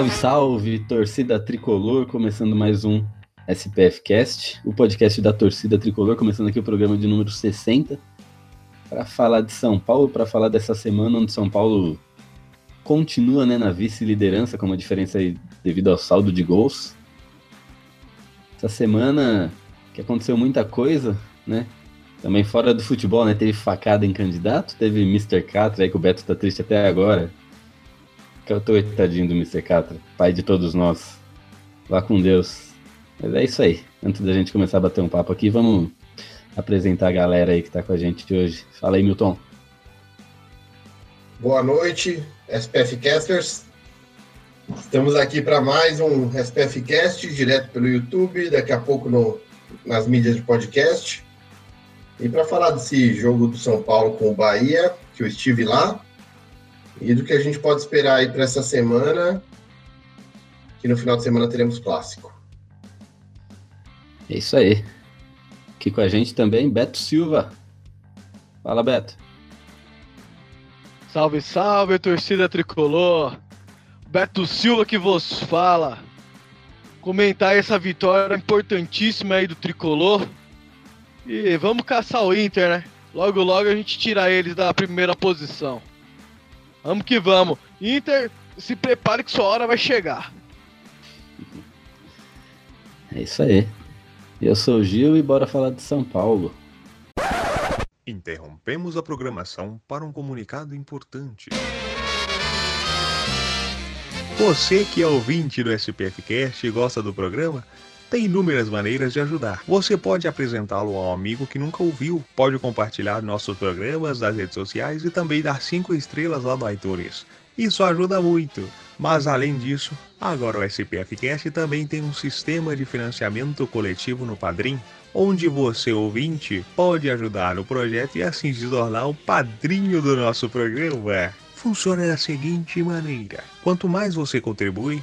Salve, salve, torcida tricolor, começando mais um SPF Cast, o podcast da torcida tricolor, começando aqui o programa de número 60, para falar de São Paulo, para falar dessa semana onde São Paulo continua né, na vice-liderança, com uma diferença aí devido ao saldo de gols. Essa semana que aconteceu muita coisa, né? Também fora do futebol, né? Teve facada em candidato, teve Mr. Catra aí que o Beto tá triste até agora. Que eu tô coitadinho do Mr. Catra, pai de todos nós. Vá com Deus. Mas é isso aí. Antes da gente começar a bater um papo aqui, vamos apresentar a galera aí que tá com a gente hoje. Fala aí, Milton. Boa noite, SPF Casters. Estamos aqui para mais um SPF Cast, direto pelo YouTube, daqui a pouco no, nas mídias de podcast. E para falar desse jogo do São Paulo com o Bahia, que eu estive lá, e do que a gente pode esperar aí para essa semana, que no final de semana teremos clássico. É isso aí. Aqui com a gente também, Beto Silva. Fala, Beto. Salve, salve, torcida tricolor. Beto Silva que vos fala. Comentar essa vitória importantíssima aí do tricolor. E vamos caçar o Inter, né? Logo, logo a gente tira eles da primeira posição. Vamos que vamos. Inter, se prepare que sua hora vai chegar. É isso aí. Eu sou o Gil e bora falar de São Paulo. Interrompemos a programação para um comunicado importante. Você que é ouvinte do SPFcast e gosta do programa, tem inúmeras maneiras de ajudar. Você pode apresentá-lo a um amigo que nunca ouviu, pode compartilhar nossos programas nas redes sociais e também dar 5 estrelas lá no iTunes. Isso ajuda muito. Mas além disso, agora o SPFcast também tem um sistema de financiamento coletivo no Padrim, onde você, ouvinte, pode ajudar o projeto e assim se tornar o padrinho do nosso programa. Funciona da seguinte maneira: quanto mais você contribui,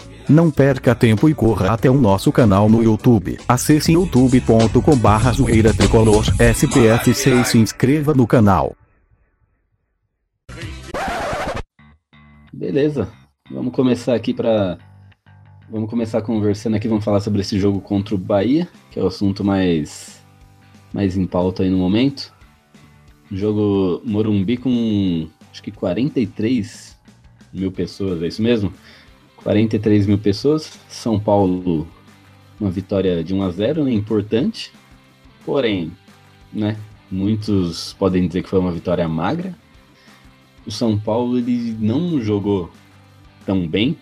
Não perca tempo e corra até o nosso canal no YouTube. Acesse youtube.com barra zoeira tricolor SPF6 e se inscreva no canal. Beleza, vamos começar aqui para Vamos começar conversando aqui, vamos falar sobre esse jogo contra o Bahia, que é o assunto mais, mais em pauta aí no momento. Jogo Morumbi com acho que 43 mil pessoas, é isso mesmo? 43 mil pessoas. São Paulo, uma vitória de 1 a 0 né? Importante. Porém, né? Muitos podem dizer que foi uma vitória magra. O São Paulo ele não jogou tão bem.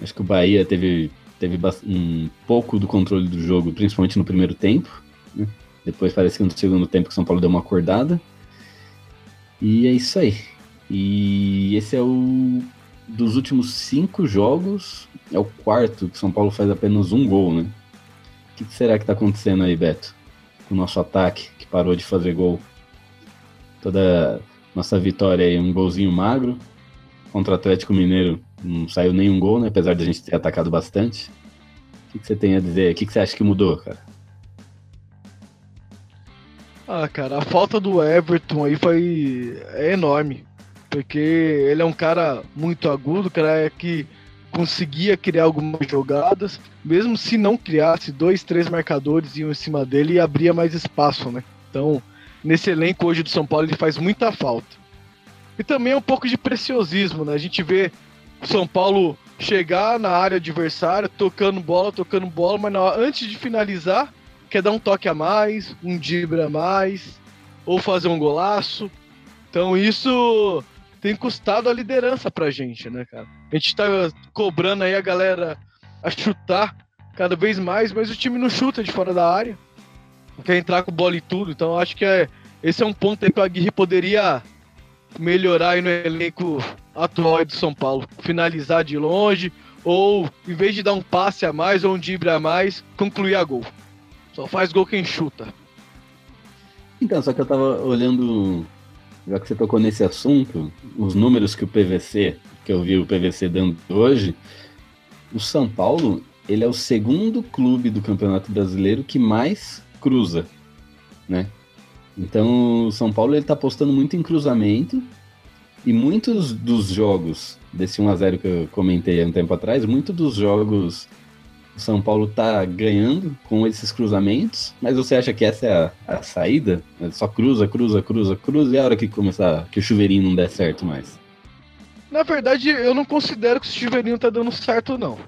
Acho que o Bahia teve, teve um pouco do controle do jogo, principalmente no primeiro tempo. Né? Depois parece que no segundo tempo o São Paulo deu uma acordada. E é isso aí. E esse é o dos últimos cinco jogos, é o quarto que São Paulo faz apenas um gol, né? O que será que tá acontecendo aí, Beto? Com o nosso ataque, que parou de fazer gol. Toda nossa vitória aí, um golzinho magro. Contra o Atlético Mineiro não saiu nenhum gol, né? Apesar de a gente ter atacado bastante. O que, você tem a dizer? O que, que você acha que mudou, cara? Ah, cara, a falta do Everton aí foi é enorme. Porque ele é um cara muito agudo, cara que conseguia criar algumas jogadas, mesmo se não criasse, dois, três marcadores iam em cima dele e abria mais espaço, né? Então, nesse elenco hoje do São Paulo, ele faz muita falta. E também é um pouco de preciosismo, né? A gente vê o São Paulo chegar na área adversária, tocando bola, tocando bola, mas hora, antes de finalizar, quer dar um toque a mais, um drible a mais, ou fazer um golaço. Então isso tem custado a liderança pra gente, né, cara? A gente tá cobrando aí a galera a chutar cada vez mais, mas o time não chuta de fora da área. Quer entrar com bola e tudo. Então acho que é, esse é um ponto aí que o Aguirre poderia melhorar aí no elenco atual do São Paulo. Finalizar de longe, ou em vez de dar um passe a mais ou um drible a mais, concluir a gol. Só faz gol quem chuta. Então, só que eu tava olhando, já que você tocou nesse assunto, os números que o PVC, que eu vi o PVC dando hoje, o São Paulo, ele é o segundo clube do Campeonato Brasileiro que mais cruza, né? Então, o São Paulo ele tá apostando muito em cruzamento e muitos dos jogos desse 1 a 0 que eu comentei há um tempo atrás, muitos dos jogos o São Paulo tá ganhando com esses cruzamentos, mas você acha que essa é a, a saída? É só cruza, cruza, cruza, cruza e a hora que começar, que o chuveirinho não der certo mais? Na verdade, eu não considero que o chuveirinho tá dando certo, não.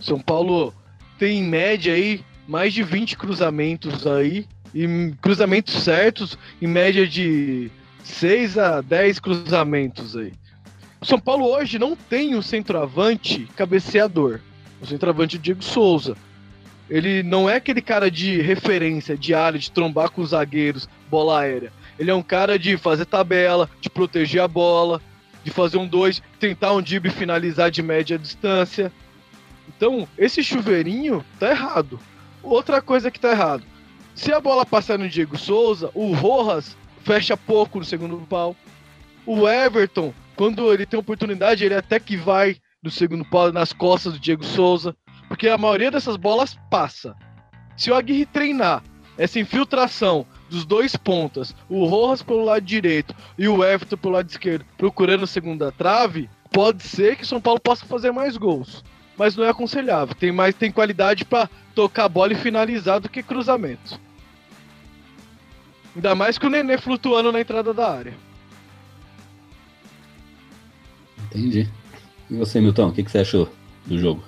São Paulo tem em média aí mais de 20 cruzamentos aí, e cruzamentos certos, em média de 6 a 10 cruzamentos aí. O São Paulo hoje não tem um centroavante cabeceador. O centroavante é Diego Souza. Ele não é aquele cara de referência, de área, de trombar com os zagueiros, bola aérea. Ele é um cara de fazer tabela, de proteger a bola, de fazer um dois, tentar um drible e finalizar de média distância. Então, esse chuveirinho tá errado. Outra coisa que tá errado. Se a bola passar no Diego Souza, o Rojas fecha pouco no segundo pau. O Everton, quando ele tem oportunidade, ele até que vai do segundo pau nas costas do Diego Souza, porque a maioria dessas bolas passa. Se o Aguirre treinar essa infiltração dos dois pontas, o Rojas pelo lado direito e o Everton pelo lado esquerdo, procurando a segunda trave, pode ser que o São Paulo possa fazer mais gols. Mas não é aconselhável. Tem mais tem qualidade para tocar a bola e finalizar do que cruzamento. Ainda mais que o Nenê flutuando na entrada da área. Entendi. E você, Milton, o que, que você achou do jogo?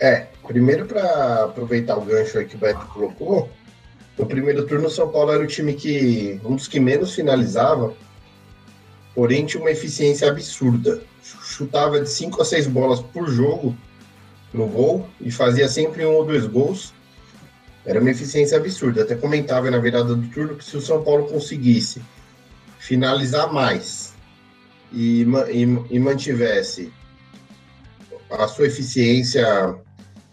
É, primeiro para aproveitar o gancho aí que o Beto colocou, no primeiro turno o São Paulo era o time que um dos que menos finalizava, porém tinha uma eficiência absurda. Chutava de 5 a 6 bolas por jogo no gol e fazia sempre um ou dois gols. Era uma eficiência absurda. Até comentava na virada do turno que se o São Paulo conseguisse finalizar mais e, e, e mantivesse a sua eficiência,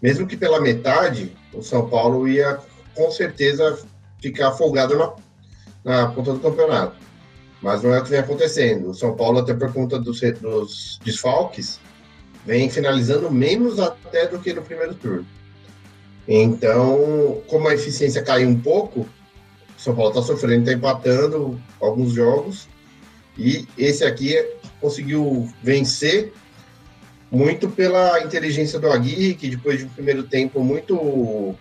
mesmo que pela metade, o São Paulo ia com certeza ficar folgado na, na ponta do campeonato. Mas não é o que vem acontecendo. O São Paulo, até por conta dos, dos desfalques, vem finalizando menos até do que no primeiro turno. Então, como a eficiência caiu um pouco, o São Paulo está sofrendo, está empatando alguns jogos. E esse aqui conseguiu vencer muito pela inteligência do Aguirre, que depois de um primeiro tempo muito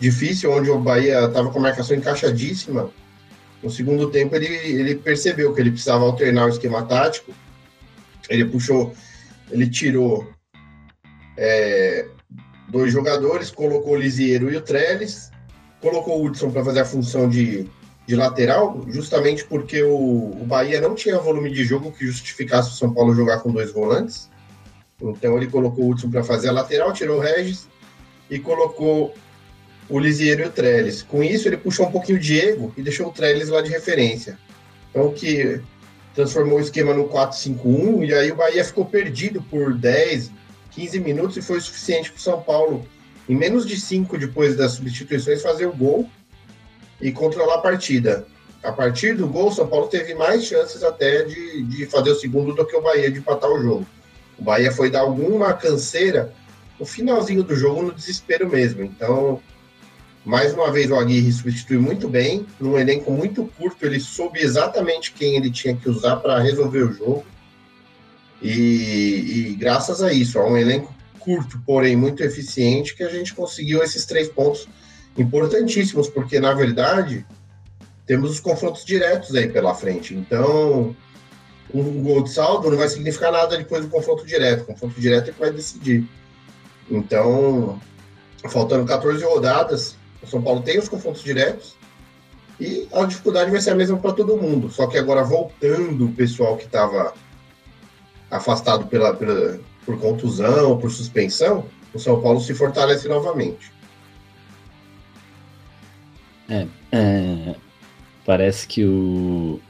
difícil, onde o Bahia estava com a marcação encaixadíssima, no segundo tempo ele, ele percebeu que ele precisava alternar o esquema tático, ele puxou, ele tirou é, dois jogadores, colocou o Lisieiro e o Trellis, colocou o Hudson para fazer a função de de lateral, justamente porque o, o Bahia não tinha volume de jogo que justificasse o São Paulo jogar com dois volantes. Então ele colocou o Hudson para fazer a lateral, tirou o Regis e colocou o Lisieiro e o Trellis. Com isso, ele puxou um pouquinho o Diego e deixou o Trellis lá de referência. Então, que transformou o esquema no 4-5-1 e aí o Bahia ficou perdido por 10, 15 minutos e foi o suficiente para o São Paulo, em menos de 5 depois das substituições, fazer o gol e controlar a partida. A partir do gol, São Paulo teve mais chances até de, de fazer o segundo do que o Bahia de empatar o jogo. O Bahia foi dar alguma canseira no finalzinho do jogo, no desespero mesmo. Então, mais uma vez, o Aguirre substituiu muito bem. Num elenco muito curto, ele soube exatamente quem ele tinha que usar para resolver o jogo. E, e, graças a isso, a um elenco curto, porém muito eficiente, que a gente conseguiu esses três pontos importantíssimos, porque na verdade temos os confrontos diretos aí pela frente. Então, um gol de saldo não vai significar nada depois do confronto direto. O confronto direto é que vai decidir. Então, faltando 14 rodadas, o São Paulo tem os confrontos diretos e a dificuldade vai ser a mesma para todo mundo. Só que agora, voltando o pessoal que estava afastado pela, pela, por contusão, por suspensão, o São Paulo se fortalece novamente. É, é, parece que o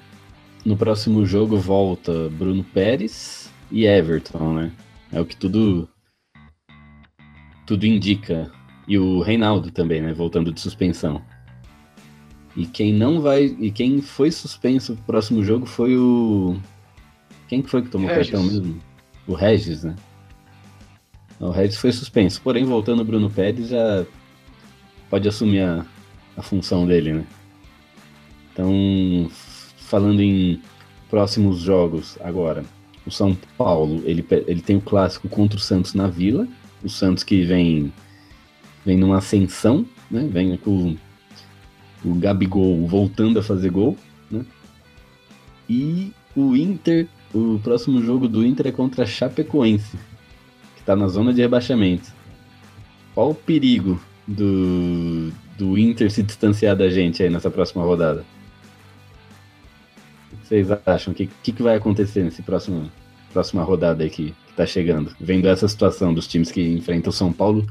no próximo jogo volta Bruno Pérez e Everton, né? É o que tudo tudo indica. E o Reinaldo também, né? Voltando de suspensão. E quem não vai. E quem foi suspenso pro próximo jogo foi o. Quem que foi que tomou Regis. cartão mesmo? O Regis, né? O Regis foi suspenso. Porém, voltando o Bruno Pérez, já pode assumir a, a função dele, né? Então, falando em próximos jogos agora, o São Paulo, ele, ele tem o clássico contra o Santos na Vila, o Santos que vem vem numa ascensão, né? Vem com o Gabigol voltando a fazer gol, né? E o Inter, o próximo jogo do Inter é contra a Chapecoense, que está na zona de rebaixamento. Qual o perigo do, do Inter se distanciar da gente aí nessa próxima rodada? O que vocês acham? O que, que, que vai acontecer nesse próximo próxima rodada aí que, tá chegando? Vendo essa situação dos times que enfrentam São Paulo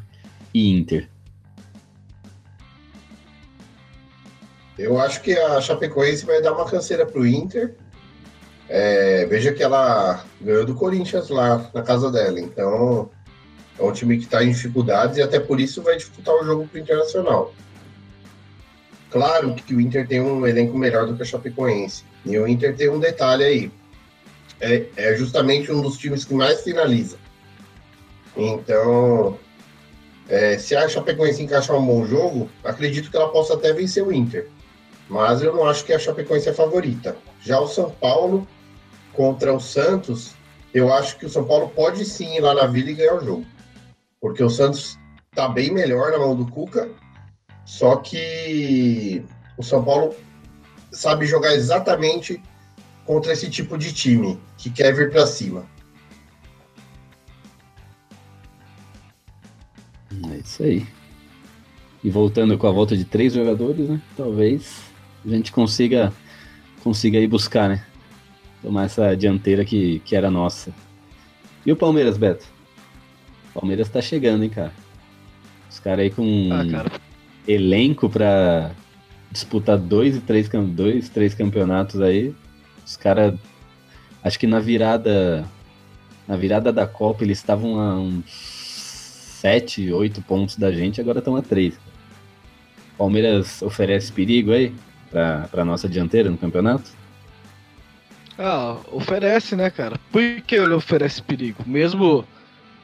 e Inter. Eu acho que a Chapecoense vai dar uma canseira pro Inter. É, veja que ela ganhou do Corinthians lá na casa dela. Então, é um time que está em dificuldades e até por isso vai disputar o jogo pro Internacional. Claro que o Inter tem um elenco melhor do que a Chapecoense. E o Inter tem um detalhe aí. É, é justamente um dos times que mais finaliza. Então, é, se a Chapecoense encaixar um bom jogo, acredito que ela possa até vencer o Inter. Mas eu não acho que a Chapecoense é a favorita. Já o São Paulo contra o Santos, eu acho que o São Paulo pode sim ir lá na Vila e ganhar o jogo. Porque o Santos está bem melhor na mão do Cuca, só que o São Paulo sabe jogar exatamente contra esse tipo de time que quer vir para cima. É isso aí. E voltando com a volta de três jogadores, né? Talvez a gente consiga consiga ir buscar, né? Tomar essa dianteira que, que era nossa. E o Palmeiras, Beto? O Palmeiras tá chegando, hein, cara? Os caras aí com ah, elenco pra disputar dois e três, dois, três campeonatos aí. Os caras. Acho que na virada. Na virada da Copa eles estavam a uns 7, 8 pontos da gente, agora estão a 3. Palmeiras oferece perigo aí para nossa dianteira no campeonato? Ah, oferece, né, cara? Por que ele oferece perigo? Mesmo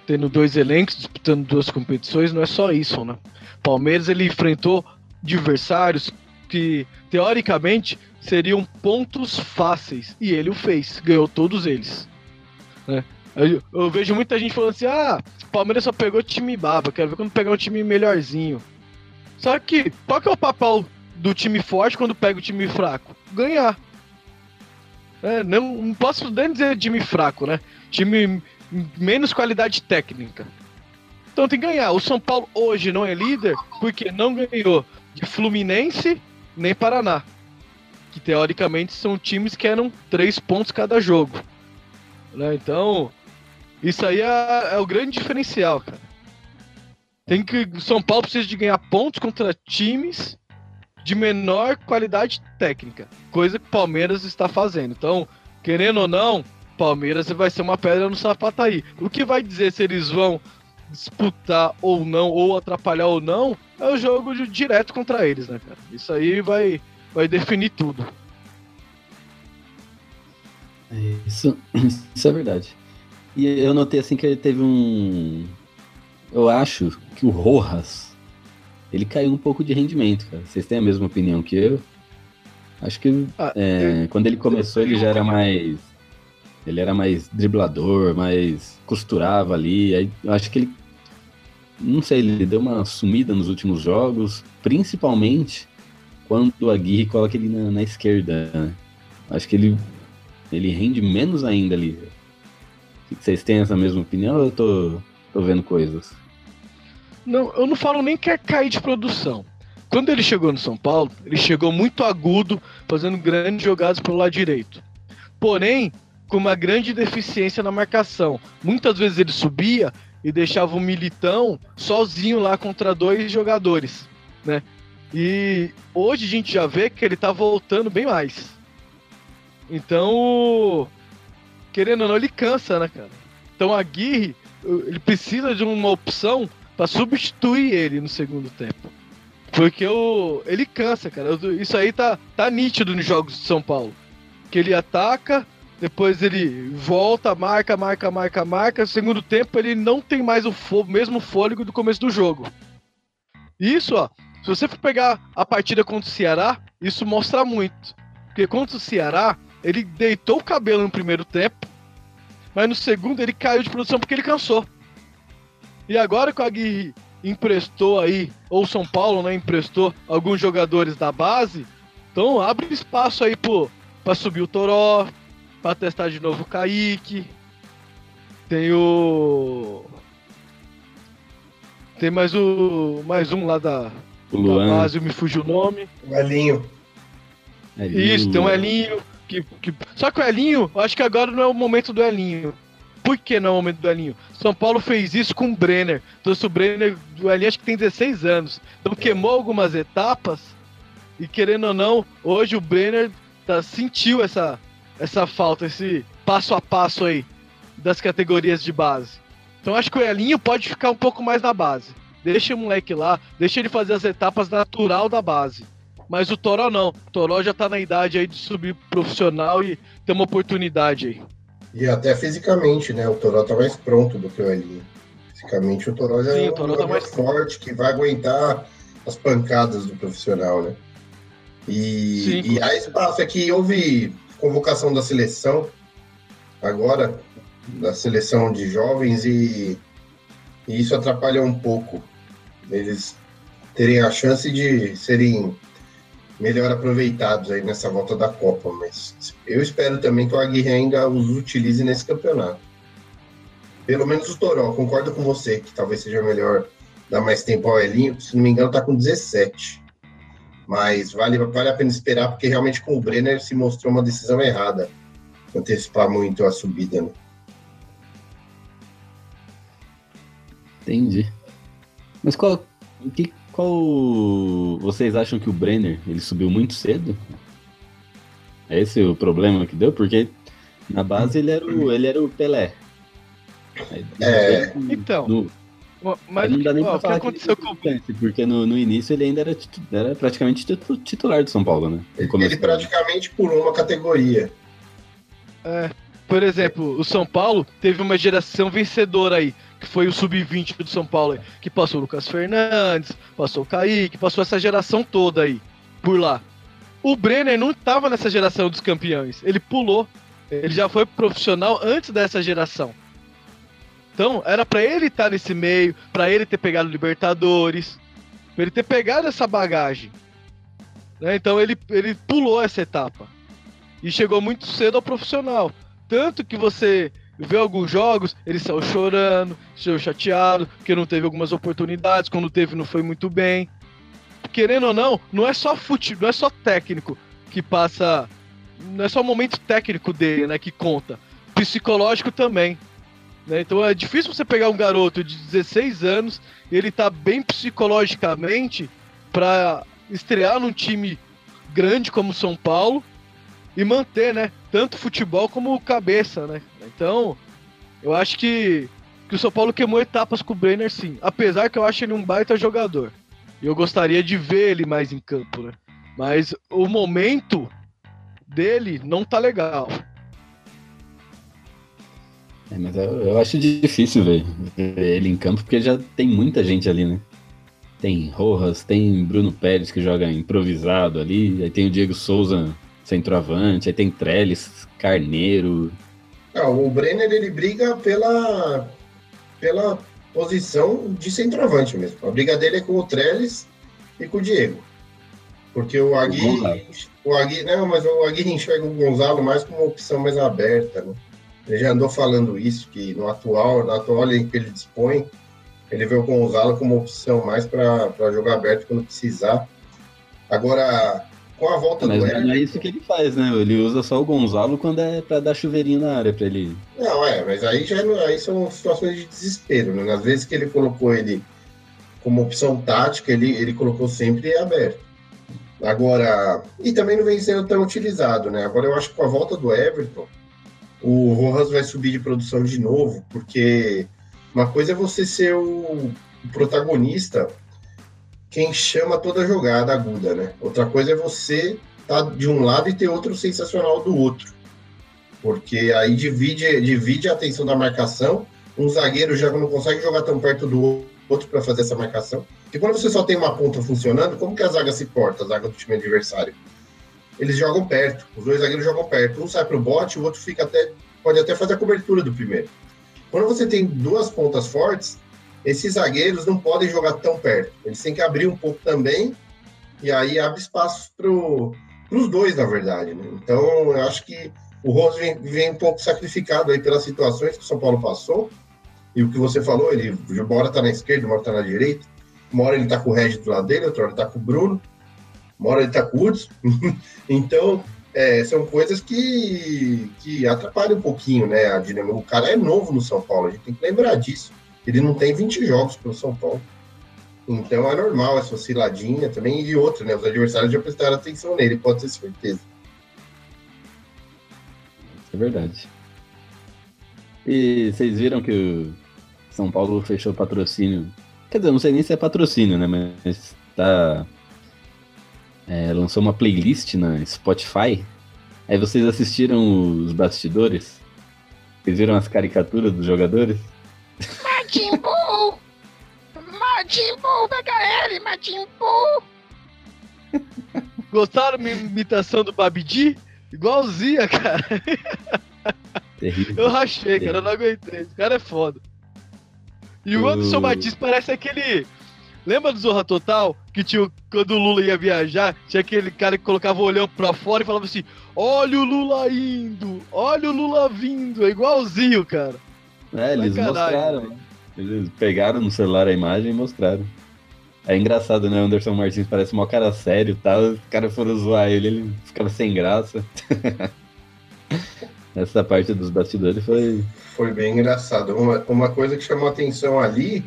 tendo dois elencos, disputando duas competições, não é só isso, né? Palmeiras ele enfrentou adversários que teoricamente seriam pontos fáceis e ele o fez, ganhou todos eles. Né? Eu, eu, vejo muita gente falando assim: ah, Palmeiras só pegou time baba, quero ver quando pegar um time melhorzinho. Só que, qual que é o papel do time forte quando pega o time fraco? Ganhar. É, não, não posso nem dizer time fraco, né? Time menos qualidade técnica. Então tem que ganhar. O São Paulo hoje não é líder porque não ganhou de Fluminense nem Paraná. Que teoricamente são times que eram três pontos cada jogo. Né? Então, isso aí é, é o grande diferencial, cara. Tem que. O São Paulo precisa de ganhar pontos contra times de menor qualidade técnica. Coisa que o Palmeiras está fazendo. Então, querendo ou não, Palmeiras vai ser uma pedra no sapato aí. O que vai dizer se eles vão disputar ou não, ou atrapalhar ou não, é o jogo de, direto contra eles, né, cara? Isso aí vai, vai definir tudo. Isso, isso é verdade. E eu notei assim que ele teve um. Eu acho que o Rojas ele caiu um pouco de rendimento, cara. Vocês têm a mesma opinião que eu? Acho que Ah, é, quando ele começou ele já era mais. Ele era mais driblador, mais costurava ali. Aí eu acho que ele. Não sei, ele deu uma sumida nos últimos jogos, principalmente quando o Aguirre coloca ele na, na esquerda. né? Acho que ele, ele rende menos ainda ali. Vocês têm essa mesma opinião ou eu tô, tô vendo coisas? Não, eu não falo nem que é cair de produção. Quando ele chegou no São Paulo, ele chegou muito agudo, fazendo grandes jogadas pelo lado direito. Porém, com uma grande deficiência na marcação. Muitas vezes ele subia e deixava o Militão sozinho lá contra dois jogadores, né? E hoje a gente já vê que ele tá voltando bem mais. Então, querendo ou não, ele cansa, né, cara? Então a Aguirre, ele precisa de uma opção para substituir ele no segundo tempo. Porque o, ele cansa, cara. Isso aí tá, tá nítido nos jogos de São Paulo. Que ele ataca, depois ele volta, marca, marca, marca, marca. Segundo tempo ele não tem mais o mesmo fôlego do começo do jogo. Isso, ó. Se você for pegar a partida contra o Ceará, isso mostra muito. Porque contra o Ceará, ele deitou o cabelo no primeiro tempo, mas no segundo ele caiu de produção porque ele cansou. E agora que o Aguirre emprestou aí, ou São Paulo, né, emprestou alguns jogadores da base, então abre espaço aí pro, pra subir o Toró, pra testar de novo o Kaique. Tem o. Tem mais o. Mais um lá da, O da Luan. base, me fugiu o nome. O Elinho. ali, Isso, tem um Elinho. Que, que... Só que o Elinho, eu acho que agora não é o momento do Elinho. Por que não é o momento do Elinho? São Paulo fez isso com o Brenner. Trouxe o Brenner, o Elinho acho que tem 16 anos. Então queimou algumas etapas. E querendo ou não, hoje o Brenner tá, sentiu essa, essa falta, esse passo a passo aí das categorias de base. Então acho que o Elinho pode ficar um pouco mais na base. Deixa o moleque lá, deixa ele fazer as etapas natural da base. Mas o Toró não. O Toró já tá na idade aí de subir profissional e ter uma oportunidade aí. E até fisicamente, né? O Toró tá mais pronto do que o Elinho. Fisicamente o Toró já Sim, é um Toró tá mais- forte que vai aguentar as pancadas do profissional, né? E, Sim. e há espaço aqui, houve convocação da seleção agora, da seleção de jovens, e, e isso atrapalha um pouco eles terem a chance de serem melhor aproveitados aí nessa volta da Copa, mas eu espero também que o Aguirre ainda os utilize nesse campeonato. Pelo menos o Toró, concordo com você que talvez seja melhor dar mais tempo ao Elinho, se não me engano tá com 17. Mas vale, vale a pena esperar, porque realmente com o Brenner se mostrou uma decisão errada. Antecipar muito a subida, né? Entendi. Mas qual, o que, qual vocês acham que o Brenner ele subiu muito cedo? É esse o problema que deu? Porque na base ele era o, ele era o Pelé. Aí, É. Então, no- mas não dá nem ó, pra que aconteceu ele com o importante, porque no, no início ele ainda era, titu- era praticamente titu- titular do São Paulo, né? Ele praticamente pulou uma categoria. É, por exemplo, o São Paulo teve uma geração vencedora aí, que foi o sub-20 do São Paulo, aí, que passou o Lucas Fernandes, passou o Kaique, passou essa geração toda aí, por lá. O Brenner não estava nessa geração dos campeões, ele pulou. Ele já foi profissional antes dessa geração. Então, era pra ele estar nesse meio, pra ele ter pegado Libertadores, pra ele ter pegado essa bagagem. Né? Então, ele, ele pulou essa etapa e chegou muito cedo ao profissional. Tanto que você vê alguns jogos, ele saiu chorando, saiu chateado, porque não teve algumas oportunidades, quando teve não foi muito bem. Querendo ou não, não é só fute, não é só técnico que passa, não é só o momento técnico dele, né, que conta. Psicológico também. Né? Então é difícil você pegar um garoto de 16 anos e ele tá bem psicologicamente para estrear num time grande como São Paulo e manter, né? tanto futebol como cabeça, né? Então, eu acho que, que o São Paulo queimou etapas com o Brenner, sim. Apesar que eu acho ele um baita jogador. E eu gostaria de ver ele mais em campo, né? Mas o momento dele não tá legal. É, mas eu, eu acho difícil ver, ver ele em campo, porque já tem muita gente ali, né? Tem Rojas, tem Bruno Pérez que joga improvisado ali, aí tem o Diego Souza centroavante, aí tem Trellis, Carneiro. Não, o Brenner ele briga pela, pela posição de centroavante mesmo. A briga dele é com o Trellis e com o Diego. Porque o Agui, o Agui, não, mas o Agui enxerga o Gonzalo mais como uma opção mais aberta, né? Ele já andou falando isso, que no atual, na atual em que ele dispõe, ele vê o Gonzalo como opção mais para jogar aberto quando precisar. Agora, com a volta Mas do não é isso que ele faz, né? Ele usa só o Gonzalo quando é para dar chuveirinho na área para ele. Não, é, mas aí já aí são situações de desespero, né? Nas vezes que ele colocou ele como opção tática, ele, ele colocou sempre aberto. Agora, e também não vem sendo tão utilizado, né? Agora eu acho que com a volta do Everton, o Rojas vai subir de produção de novo, porque uma coisa é você ser o, protagonista, quem chama toda jogada aguda, né? Outra coisa é você estar de um lado e ter outro sensacional do outro. Porque aí divide, divide a atenção da marcação, um zagueiro já não consegue jogar tão perto do outro para fazer essa marcação. E quando você só tem uma ponta funcionando, como que a zaga se porta, a zaga do time adversário? Eles jogam perto, os dois zagueiros jogam perto. Um sai pro bote, o outro fica até pode até fazer a cobertura do primeiro. Quando você tem duas pontas fortes, esses zagueiros não podem jogar tão perto. Eles têm que abrir um pouco também, e aí abre espaço para os dois, na verdade. né? Então, eu acho que o Rose vem, vem um pouco sacrificado aí pelas situações que o São Paulo passou. E o que você falou, ele uma hora tá na esquerda, uma hora tá na direita. Uma hora ele tá com o Regis do lado dele, outra hora ele tá com o Bruno. Uma hora ele tá com o Hudson. então, é, são coisas que, que atrapalham um pouquinho, né? A dinâmica. O cara é novo no São Paulo, a gente tem que lembrar disso. Ele não tem 20 jogos pelo São Paulo. Então é normal essa osciladinha também. E outra, né? Os adversários já prestaram atenção nele, pode ter certeza. É verdade. E vocês viram que o São Paulo fechou patrocínio. Quer dizer, não sei nem se é patrocínio, né? Mas tá. É, lançou uma playlist na Spotify. Aí vocês assistiram os bastidores? Vocês viram as caricaturas dos jogadores? Majin Buu! Majin Buu, pega ele, Majin Buu! Gostaram da minha imitação do Babidi? Igualzinha, cara. Terrível. Eu rachei, cara, eu não aguentei. Esse cara é foda. E o O- Anderson Batista parece aquele. Lembra do Zorra Total? Que tinha, quando o Lula ia viajar, tinha aquele cara que colocava o olhão pra fora e falava assim: Olha o Lula indo, olha o Lula vindo. É igualzinho, cara. É, eles mostraram. né? Eles pegaram no celular a imagem e mostraram. É engraçado, né? O Anderson Martins parece um cara sério tal. Os caras foram zoar ele, ele ficava sem graça. Essa parte dos bastidores foi. Foi bem engraçado. Uma, uma coisa que chamou atenção ali,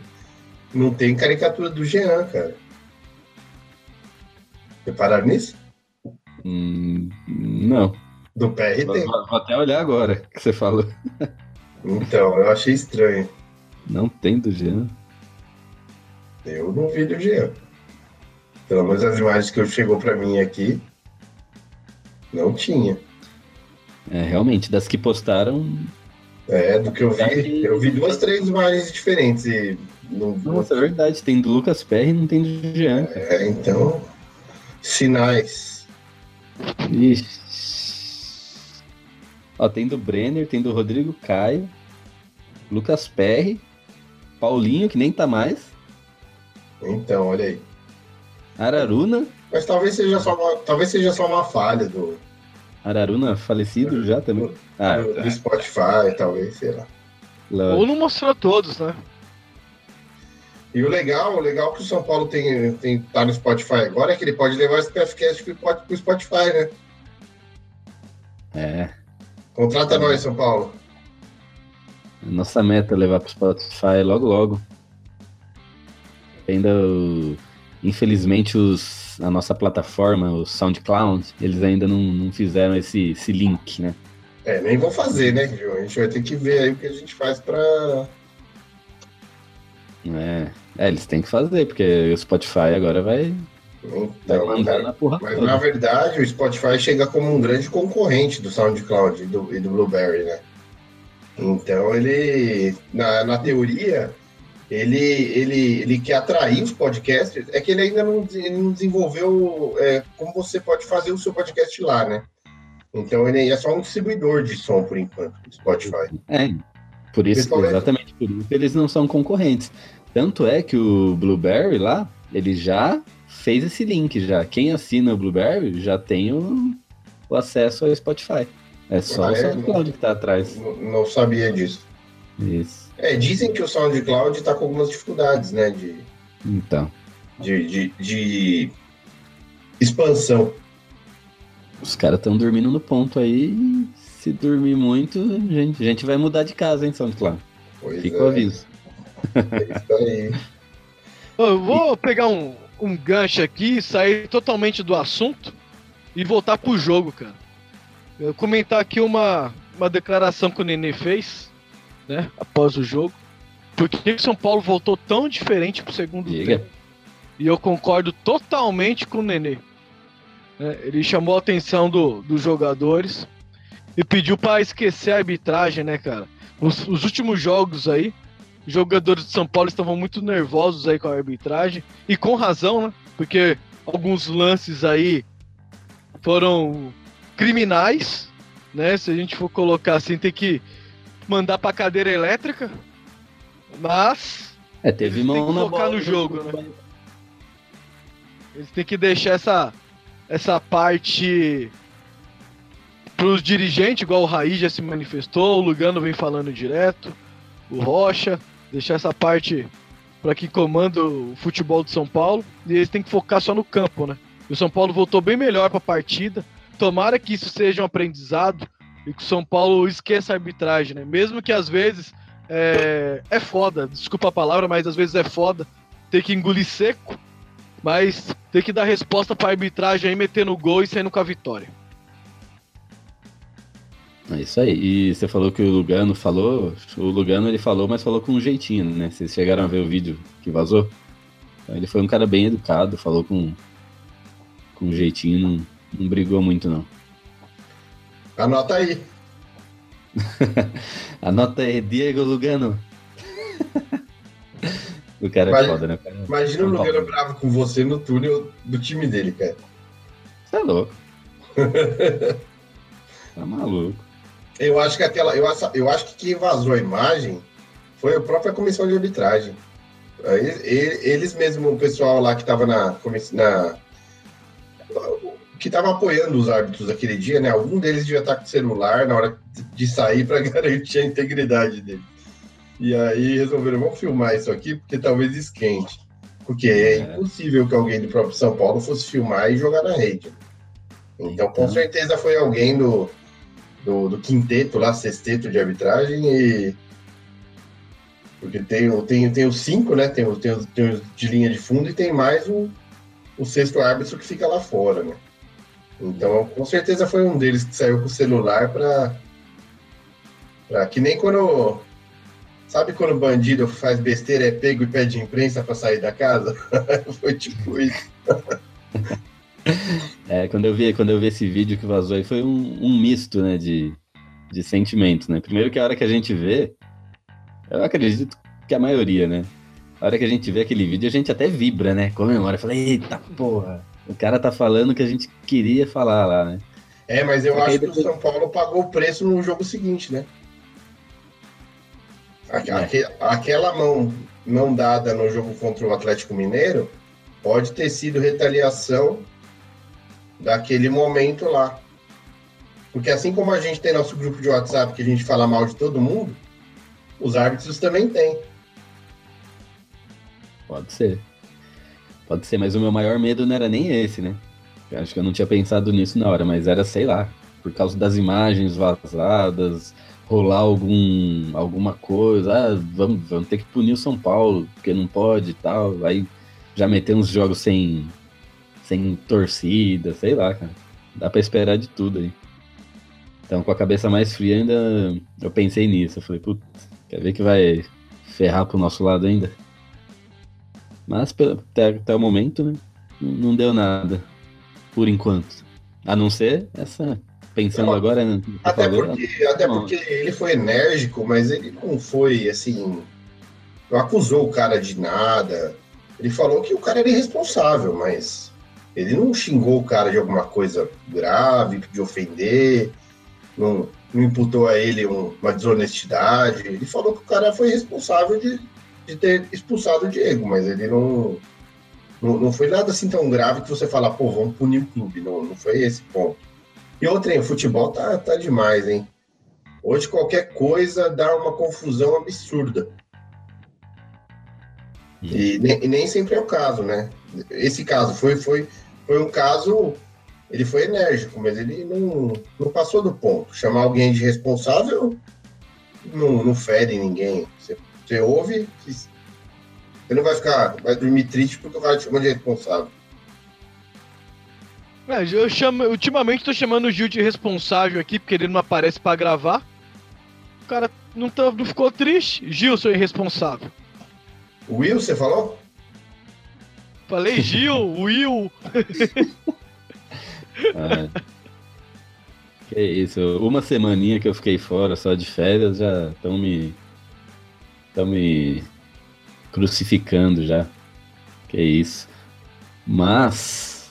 não tem caricatura do Jean, cara. Repararam nisso? Hum, não. Do PR Vou, tem. vou até olhar agora que você falou. Então, eu achei estranho. Não tem do Jean. Eu não vi do Jean. Pelo menos as imagens que chegou pra mim aqui, não tinha. É, realmente, das que postaram. É, do que eu vi, eu vi duas, três imagens diferentes e não Nossa, é verdade. Tem do Lucas Perry e não tem do Jean. É, então, sinais. Ixi. Ó, tem do Brenner, tem do Rodrigo Caio, Lucas Perry, Paulinho, que nem tá mais, Então, olha aí. Araruna, Mas talvez seja só uma, talvez seja só uma falha do, Araruna falecido já também. Ah, do, do Spotify, talvez, sei lá. lógico. Ou não mostrou todos, né? E o legal, o legal que o São Paulo tem, tem tá no Spotify agora é que ele pode levar esse PFCast pro pro Spotify, né? É. Contrata nós, São Paulo. Nossa meta é levar pro Spotify logo logo. Ainda, o- infelizmente, os, a nossa plataforma, o SoundCloud, eles ainda não, não fizeram esse, esse link, né? É, nem vou fazer, né, Gil? A gente vai ter que ver aí o que a gente faz pra. É, é eles têm que fazer, porque o Spotify agora vai. Então, vai mandar na porra Mas toda. na verdade o Spotify chega como um grande concorrente do SoundCloud e do, e do Blueberry, né? Então ele, na, na teoria, ele, ele, ele quer atrair os podcasters, é que ele ainda não, ele não desenvolveu é, como você pode fazer o seu podcast lá, né? Então ele é só um distribuidor de som por enquanto, do Spotify. É, por isso, exatamente por isso eles não são concorrentes. Tanto é que o Blueberry lá, ele já fez esse link já. Quem assina o Blueberry já tem o, o acesso ao Spotify. É só Ah, o é? SoundCloud que tá atrás. Não, não sabia disso. Isso. É, dizem que o SoundCloud está com algumas dificuldades, né? De, Então, de, de, de expansão. os caras estão dormindo no ponto aí. Se dormir muito, a gente, a gente vai mudar de casa, hein, SoundCloud? Pois Fica é. o aviso. É isso aí. Eu vou pegar um, um gancho aqui, sair totalmente do assunto e voltar pro jogo, cara. Eu comentar aqui uma, uma declaração que o Nenê fez, né, após o jogo. Por que o São Paulo voltou tão diferente pro segundo Diga. tempo? E eu concordo totalmente com o Nenê. né? ele chamou a atenção do- dos jogadores e pediu para esquecer a arbitragem, né, cara? Os, os últimos jogos aí, os jogadores de São Paulo estavam muito nervosos aí com a arbitragem e com razão, né? Porque alguns lances aí foram criminais, né? Se a gente for colocar assim, tem que mandar pra cadeira elétrica. Mas É, teve Eles mão que na focar bola. no jogo, né? Eles têm que deixar essa, essa parte pros dirigentes, igual o Raí já se manifestou, o Lugano vem falando direto, o Rocha, deixar essa parte para quem comanda o futebol de São Paulo, e eles têm que focar só no campo, né? E o São Paulo voltou bem melhor para a partida. Tomara que isso seja um aprendizado e que o São Paulo esqueça a arbitragem, né? Mesmo que às vezes é, é foda, desculpa a palavra, mas às vezes é foda ter que engolir seco, mas ter que dar resposta pra arbitragem aí, metendo gol e saindo com a vitória. É isso aí. E você falou que o Lugano falou. O Lugano ele falou, mas falou com um jeitinho, né? Vocês chegaram a ver o vídeo que vazou? Então, ele foi um cara bem educado, falou com, com um jeitinho, não, não brigou muito, não. Anota aí. Anota aí, Diego Lugano. o cara é Mas- foda, né? Cara- Imagina o. Lugano bravo com você no túnel do time dele, cara. Você é louco. tá maluco. Eu acho que aquela. Eu acho, eu acho que quem vazou a imagem foi a própria comissão de arbitragem. Eles mesmo, o pessoal lá que estava na, na. Que estava apoiando os árbitros aquele dia, né? Algum deles devia estar com o celular na hora de sair para garantir a integridade dele. E aí resolveram, vamos filmar isso aqui, porque talvez esquente. Porque é, impossível que alguém do próprio São Paulo fosse filmar e jogar na rede. Então, com Então. certeza foi alguém do, do, do quinteto lá, sexteto de arbitragem e. Porque tem, tem, tem os cinco, né? Tem, os- tem, tem os de linha de fundo e tem mais o, o sexto árbitro que fica lá fora, né? Então, com certeza foi um deles que saiu com o celular pra. pra que nem quando. Sabe quando o bandido faz besteira, é pego e pede imprensa pra sair da casa? foi tipo isso. É, quando eu vi, quando eu vi esse vídeo que vazou aí, foi um, um misto, né, de, de sentimentos, né? Primeiro que a hora que a gente vê, eu acredito que a maioria, né? A hora que a gente vê aquele vídeo, a gente até vibra, né? Comemora, fala, eita porra, o cara tá falando o que a gente queria falar lá, né? É, mas eu acho que o depois- São Paulo pagou o preço no jogo seguinte, né? Aque- É. aque- aquela mão não dada no jogo contra o Atlético Mineiro pode ter sido retaliação daquele momento lá. Porque assim como a gente tem nosso grupo de WhatsApp que a gente fala mal de todo mundo, os árbitros também têm. Pode ser. Pode ser, mas o meu maior medo não era nem esse, né? Eu acho que eu não tinha pensado nisso na hora, mas era, sei lá, por causa das imagens vazadas, rolar algum, alguma coisa, ah, vamos, vamos ter que punir o São Paulo, porque não pode e tal. Aí já meter uns jogos sem, sem torcida, sei lá, cara. Dá pra esperar de tudo aí. Então, com a cabeça mais fria, ainda eu pensei nisso. Eu falei, putz, quer ver que vai ferrar pro nosso lado ainda? Mas até, até o momento, né? Não deu nada. Por enquanto. A não ser essa. Pensando não, agora. Né, até, porque, até porque ele foi enérgico, mas ele não foi assim. Não acusou o cara de nada. Ele falou que o cara era irresponsável, mas ele não xingou o cara de alguma coisa grave, de ofender, não, não imputou a ele um, uma desonestidade. Ele falou que o cara foi responsável de, de ter expulsado o Diego, mas ele não, não, não foi nada assim tão grave que você fala, pô, vamos punir o clube. Não, não foi esse ponto. E outra, hein, o futebol tá, tá demais, hein? Hoje qualquer coisa dá uma confusão absurda. E nem, e nem, sempre é o caso, né? Esse caso foi, foi, foi um caso. Ele foi enérgico, mas ele não, não passou do ponto. Chamar alguém de responsável não, não fere ninguém. Você, você ouve, você não vai ficar, vai dormir triste porque o cara te chama de responsável. É, eu chamo, ultimamente tô chamando o Gil de responsável aqui, porque ele não aparece para gravar. O cara não, tá, não ficou triste. Gil, sou irresponsável. Will, você falou? Falei Gil, Will. ah, que isso, uma semaninha que eu fiquei fora só de férias já estão me. Estão me crucificando já. Que isso. Mas.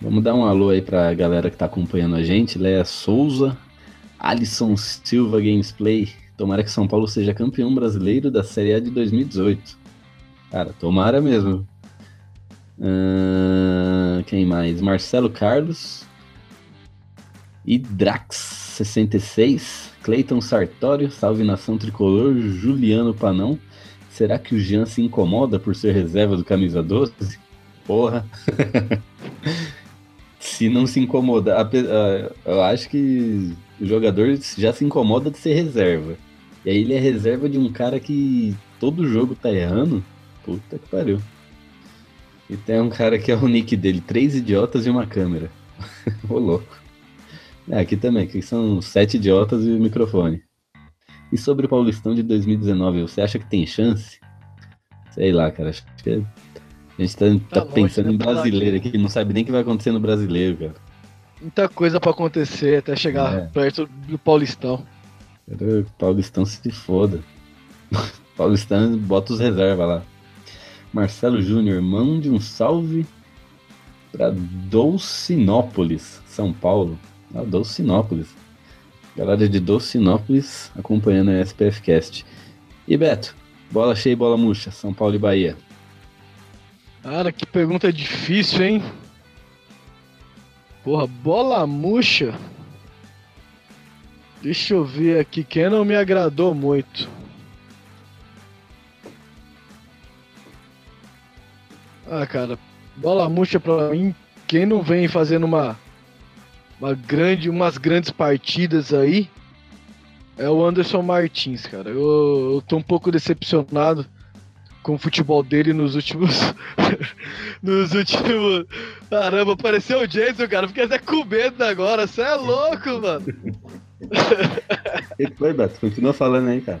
Vamos dar um alô aí pra galera que tá acompanhando a gente. Leia Souza, Alisson Silva Gamesplay. Tomara que São Paulo seja campeão brasileiro da Série A de 2018. Cara, tomara mesmo. Uh, quem mais? Marcelo Carlos. E Drax66. Cleiton Sartório. Salve nação tricolor. Juliano Panão. Será que o Jean se incomoda por ser reserva do camisa 12? Porra. se não se incomodar. Ah, eu acho que o jogador já se incomoda de ser reserva. E aí ele é reserva de um cara que todo jogo tá errando. Puta que pariu. E tem um cara que é o nick dele, três idiotas e uma câmera. Ô louco. É, aqui também, aqui são sete idiotas e o microfone. E sobre o Paulistão de 2019, você acha que tem chance? Sei lá, cara. Acho que a gente tá, tá, tá pensando longe, em né, brasileiro aqui, não sabe nem o que vai acontecer no brasileiro, cara. Muita coisa para acontecer até chegar é. perto do Paulistão. O Paulistão se foda. Paulistão bota os reservas lá. Marcelo Júnior, mande um salve para Dolcinópolis, São Paulo. Ah, Dolcinópolis. Galera de Dolcinópolis acompanhando a SPF Cast. E Beto, bola cheia e bola murcha, São Paulo e Bahia. Cara, que pergunta difícil, hein? Porra, bola murcha. Deixa eu ver aqui, quem não me agradou muito. Ah, cara, bola murcha pra mim, quem não vem fazendo uma, uma grande, umas grandes partidas aí é o Anderson Martins, cara. Eu, eu tô um pouco decepcionado com o futebol dele nos últimos. nos últimos. Caramba, apareceu o Jason, cara. Fiquei até com medo agora. Você é louco, mano. O que foi, Beto? Continua falando aí, cara.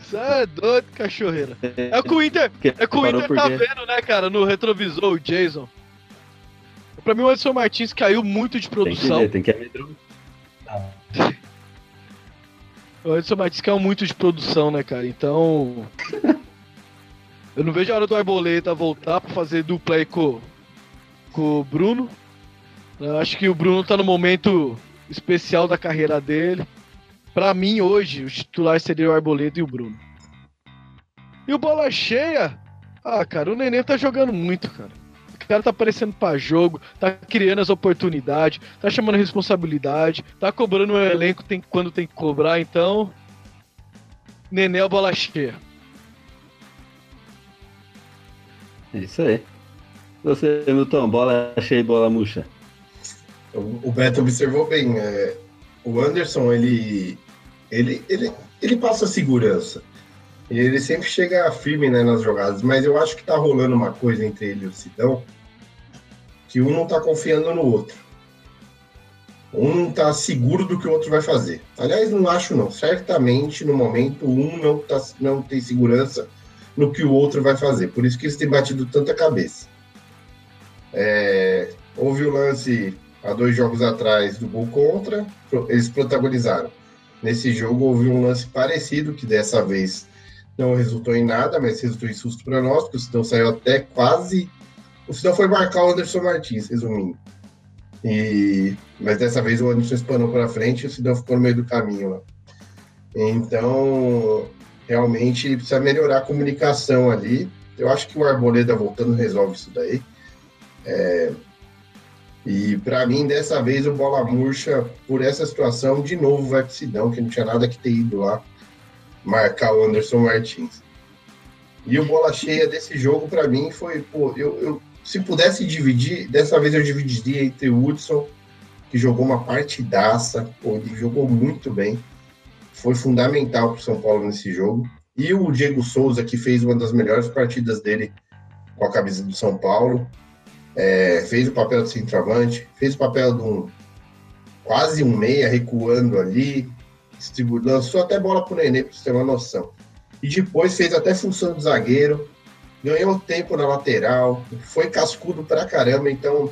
Você é doido, cachorreira. É que o Inter, é que o Inter tá vendo, né, cara, no retrovisor, o Jason. Pra mim, o Edson Martins caiu muito de produção. Tem que, ver, tem que O Edson Martins caiu muito de produção, né, cara? Então. eu não vejo a hora do Arboleta voltar pra fazer dupla aí com, com o Bruno. Eu acho que o Bruno tá no momento especial da carreira dele. Para mim, hoje, o titular seria o Arboleda e o Bruno. E o bola cheia? Ah, cara, o Nenê tá jogando muito, cara. O cara tá aparecendo para jogo, tá criando as oportunidades, tá chamando responsabilidade, tá cobrando o elenco tem, quando tem que cobrar, então. Nenê é bola cheia. É isso aí. Você, Milton, bola cheia e bola murcha. O Beto observou bem. É, o Anderson, ele, ele, ele, ele passa segurança. Ele sempre chega firme né, nas jogadas, mas eu acho que tá rolando uma coisa entre ele e o Sidão, que um não tá confiando no outro. Um não tá seguro do que o outro vai fazer. Aliás, não acho não. Certamente, no momento, um não, tá, não tem segurança no que o outro vai fazer. Por isso que eles têm batido tanta cabeça. É, houve o lance há dois jogos atrás do gol contra, eles protagonizaram. Nesse jogo houve um lance parecido, que dessa vez não resultou em nada, mas resultou em susto para nós, porque o Sidão saiu até quase. O Sidão foi marcar o Anderson Martins, resumindo. E... Mas dessa vez o Anderson espanou para frente e o Sidão ficou no meio do caminho lá. Então, realmente precisa melhorar a comunicação ali. Eu acho que o Arboleda voltando resolve isso daí. É... E para mim, dessa vez, o Bola Murcha, por essa situação, de novo vai pro Sidão, que não tinha nada que ter ido lá marcar o Anderson Martins. E o bola cheia desse jogo, para mim, foi, pô, eu, eu, se pudesse dividir, dessa vez eu dividiria entre o Hudson, que jogou uma partidaça, pô, ele jogou muito bem, foi fundamental para São Paulo nesse jogo, e o Diego Souza, que fez uma das melhores partidas dele com a camisa do São Paulo, é, fez o papel de centroavante, fez o papel de um quase um meia recuando ali, distribuiu, lançou até bola pro Nenê, para você ter uma noção. E depois fez até função de zagueiro, ganhou tempo na lateral, foi cascudo pra caramba, então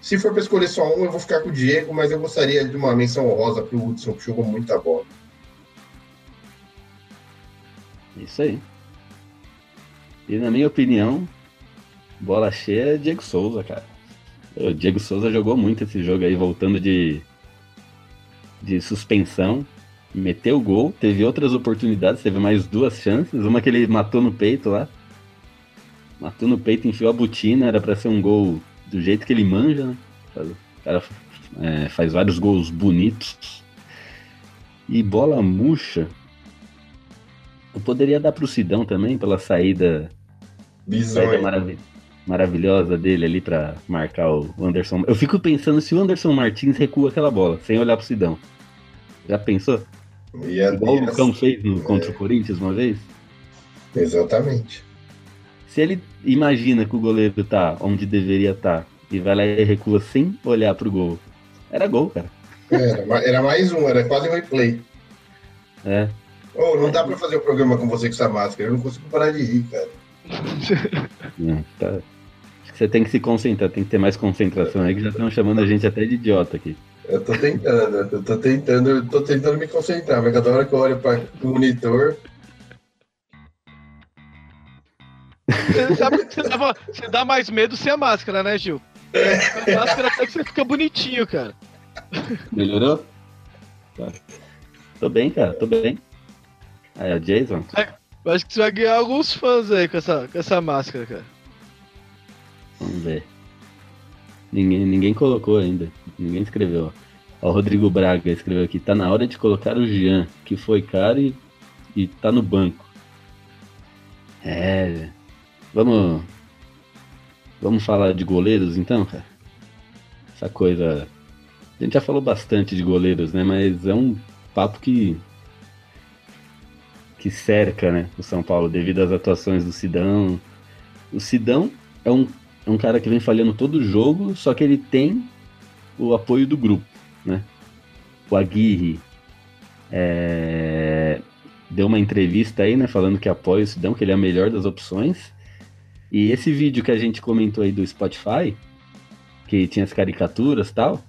se for para escolher só um, eu vou ficar com o Diego, mas eu gostaria de uma menção honrosa pro Hudson, que jogou muita bola. Isso aí. E na minha opinião, bola cheia é Diego Souza, cara. O Diego Souza jogou muito esse jogo aí, voltando de, de suspensão. Meteu o gol, teve outras oportunidades, teve mais duas chances. Uma que ele matou no peito lá. Matou no peito, enfiou a botina, era para ser um gol do jeito que ele manja, né? O cara é, faz vários gols bonitos. E bola murcha. Eu poderia dar pro Sidão também, pela saída, saída marav maravilhosa dele ali para marcar o Anderson. Eu fico pensando se o Anderson Martins recua aquela bola, sem olhar pro Sidão. Já pensou? Igual o Lucão fez no, contra o Corinthians uma vez? Exatamente. Se ele imagina que o goleiro tá onde deveria estar tá, e vai lá e recua sem olhar pro gol, era gol, cara. Era, era mais um, era quase um replay. É. Oh, não dá pra fazer o um programa com você com essa máscara, eu não consigo parar de rir, cara. Não, tá. Você tem que se concentrar, tem que ter mais concentração aí, que já estão chamando a gente até de idiota aqui. Eu tô tentando, eu tô tentando, eu tô tentando me concentrar, mas cada hora que eu olho para o monitor. Você sabe que você, dava, você dá mais medo sem a máscara, né, Gil? Com a máscara até que você fica bonitinho, cara. Melhorou? Tá. Tô bem, cara, tô bem. Aí, o Jason? É, eu acho que você vai ganhar alguns fãs aí com essa, com essa máscara, cara. Vamos ver. Ninguém, ninguém colocou ainda. Ninguém escreveu. Ó, o Rodrigo Braga escreveu aqui. Tá na hora de colocar o Jean, que foi caro e, e tá no banco. É. Vamos. Vamos falar de goleiros então, cara? Essa coisa. A gente já falou bastante de goleiros, né? Mas é um papo que. que cerca, né? O São Paulo devido às atuações do Sidão. O Sidão é um é um cara que vem falhando todo jogo, só que ele tem o apoio do grupo, né? O Aguirre é, deu uma entrevista aí, né, falando que apoia o Sidão, que ele é a melhor das opções. E esse vídeo que a gente comentou aí do Spotify, que tinha as caricaturas e tal,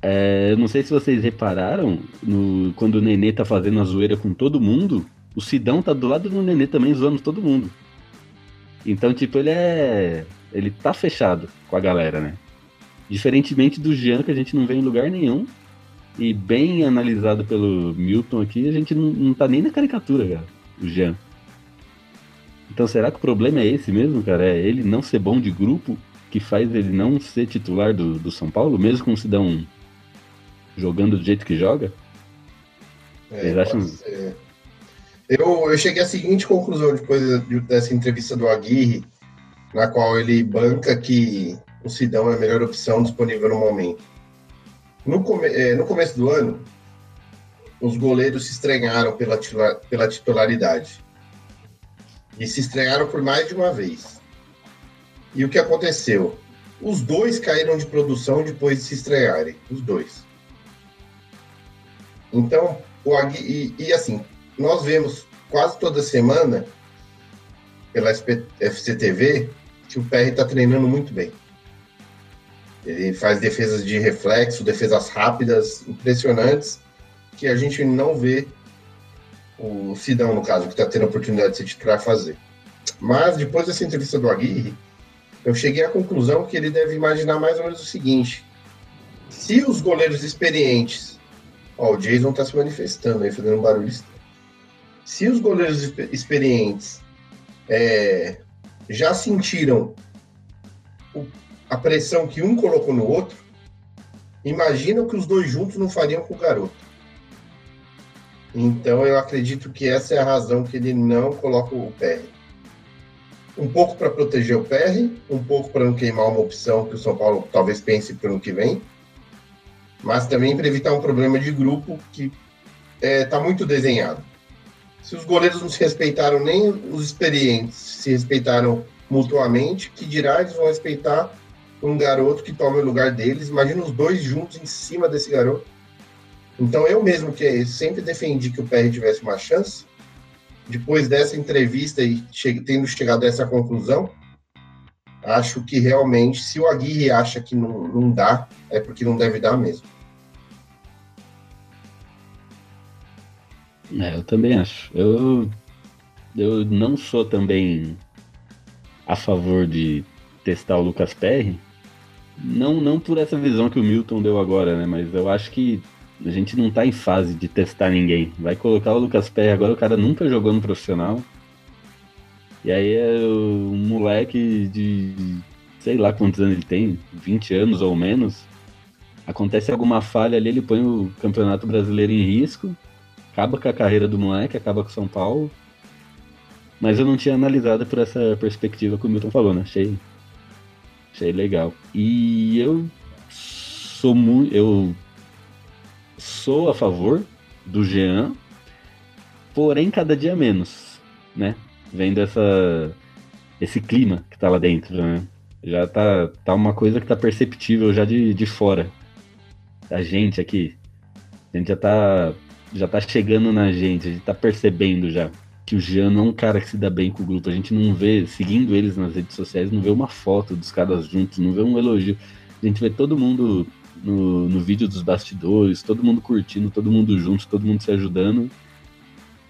é, eu não sei se vocês repararam, no, quando o Nenê tá fazendo a zoeira com todo mundo, o Sidão tá do lado do Nenê também zoando todo mundo. Então, tipo, ele é ele tá fechado com a galera, né? Diferentemente do Jean, que a gente não vê em lugar nenhum. E bem analisado pelo Milton aqui, a gente não, não tá nem na caricatura, cara, o Jean. Então será que o problema é esse mesmo, cara? É ele não ser bom de grupo que faz ele não ser titular do, do São Paulo, mesmo com o Sidão jogando do jeito que joga? É, acham... Eu, eu cheguei à seguinte conclusão depois dessa entrevista do Aguirre na qual ele banca que o Sidão é a melhor opção disponível no momento. No, come, é, no começo do ano, os goleiros se estranharam pela, pela titularidade. E se estranharam por mais de uma vez. E o que aconteceu? Os dois caíram de produção depois de se estrearem. Os dois. Então, o Agui, e, e assim, nós vemos quase toda semana pela FCTV que o PR está treinando muito bem. Ele faz defesas de reflexo, defesas rápidas, impressionantes, que a gente não vê o Sidão, no caso, que está tendo a oportunidade de se titular fazer. Mas depois dessa entrevista do Aguirre, eu cheguei à conclusão que ele deve imaginar mais ou menos o seguinte: se os goleiros experientes, ó, o Jason está se manifestando aí, fazendo um barulho estranho. Se os goleiros experientes é, já sentiram o, a pressão que um colocou no outro, imagina o que os dois juntos não fariam com o garoto. Então eu acredito que essa é a razão que ele não coloca o PR. Um pouco para proteger o PR, um pouco para não queimar uma opção que o São Paulo talvez pense para o ano que vem, mas também para evitar um problema de grupo que está é, tá muito desenhado. Se os goleiros não se respeitaram, nem os experientes se respeitaram mutuamente, que dirá eles vão respeitar um garoto que tome o lugar deles. Imagina os dois juntos em cima desse garoto. Então eu mesmo que sempre defendi que o PR tivesse uma chance, depois dessa entrevista e che tendo chegado a essa conclusão, acho que realmente, se o Aguirre acha que não, não dá, é porque não deve dar mesmo. É, eu também acho. Eu, eu não sou também a favor de testar o Lucas Perry. Não, não por essa visão que o Milton deu agora, né? Mas eu acho que a gente não tá em fase de testar ninguém. Vai colocar o Lucas Perry agora, o cara nunca jogou no profissional. E aí é um moleque de sei lá quantos anos ele tem, 20 anos ou menos. Acontece alguma falha ali, ele põe o Campeonato Brasileiro em risco acaba com a carreira do moleque, acaba com São Paulo. Mas eu não tinha analisado por essa perspectiva que o Milton falou, né? Achei, achei legal. E eu sou muito. Eu sou a favor do Jean, porém cada dia menos, né? Vendo essa, esse clima que tá lá dentro, né? Já tá, tá uma coisa que tá perceptível já de, de fora. A gente aqui. A gente já tá já tá chegando na gente, a gente tá percebendo já que o Jean não é um cara que se dá bem com o grupo. A gente não vê, seguindo eles nas redes sociais, não vê uma foto dos caras juntos, não vê um elogio. A gente vê todo mundo no, no vídeo dos bastidores, todo mundo curtindo, todo mundo junto, todo mundo se ajudando.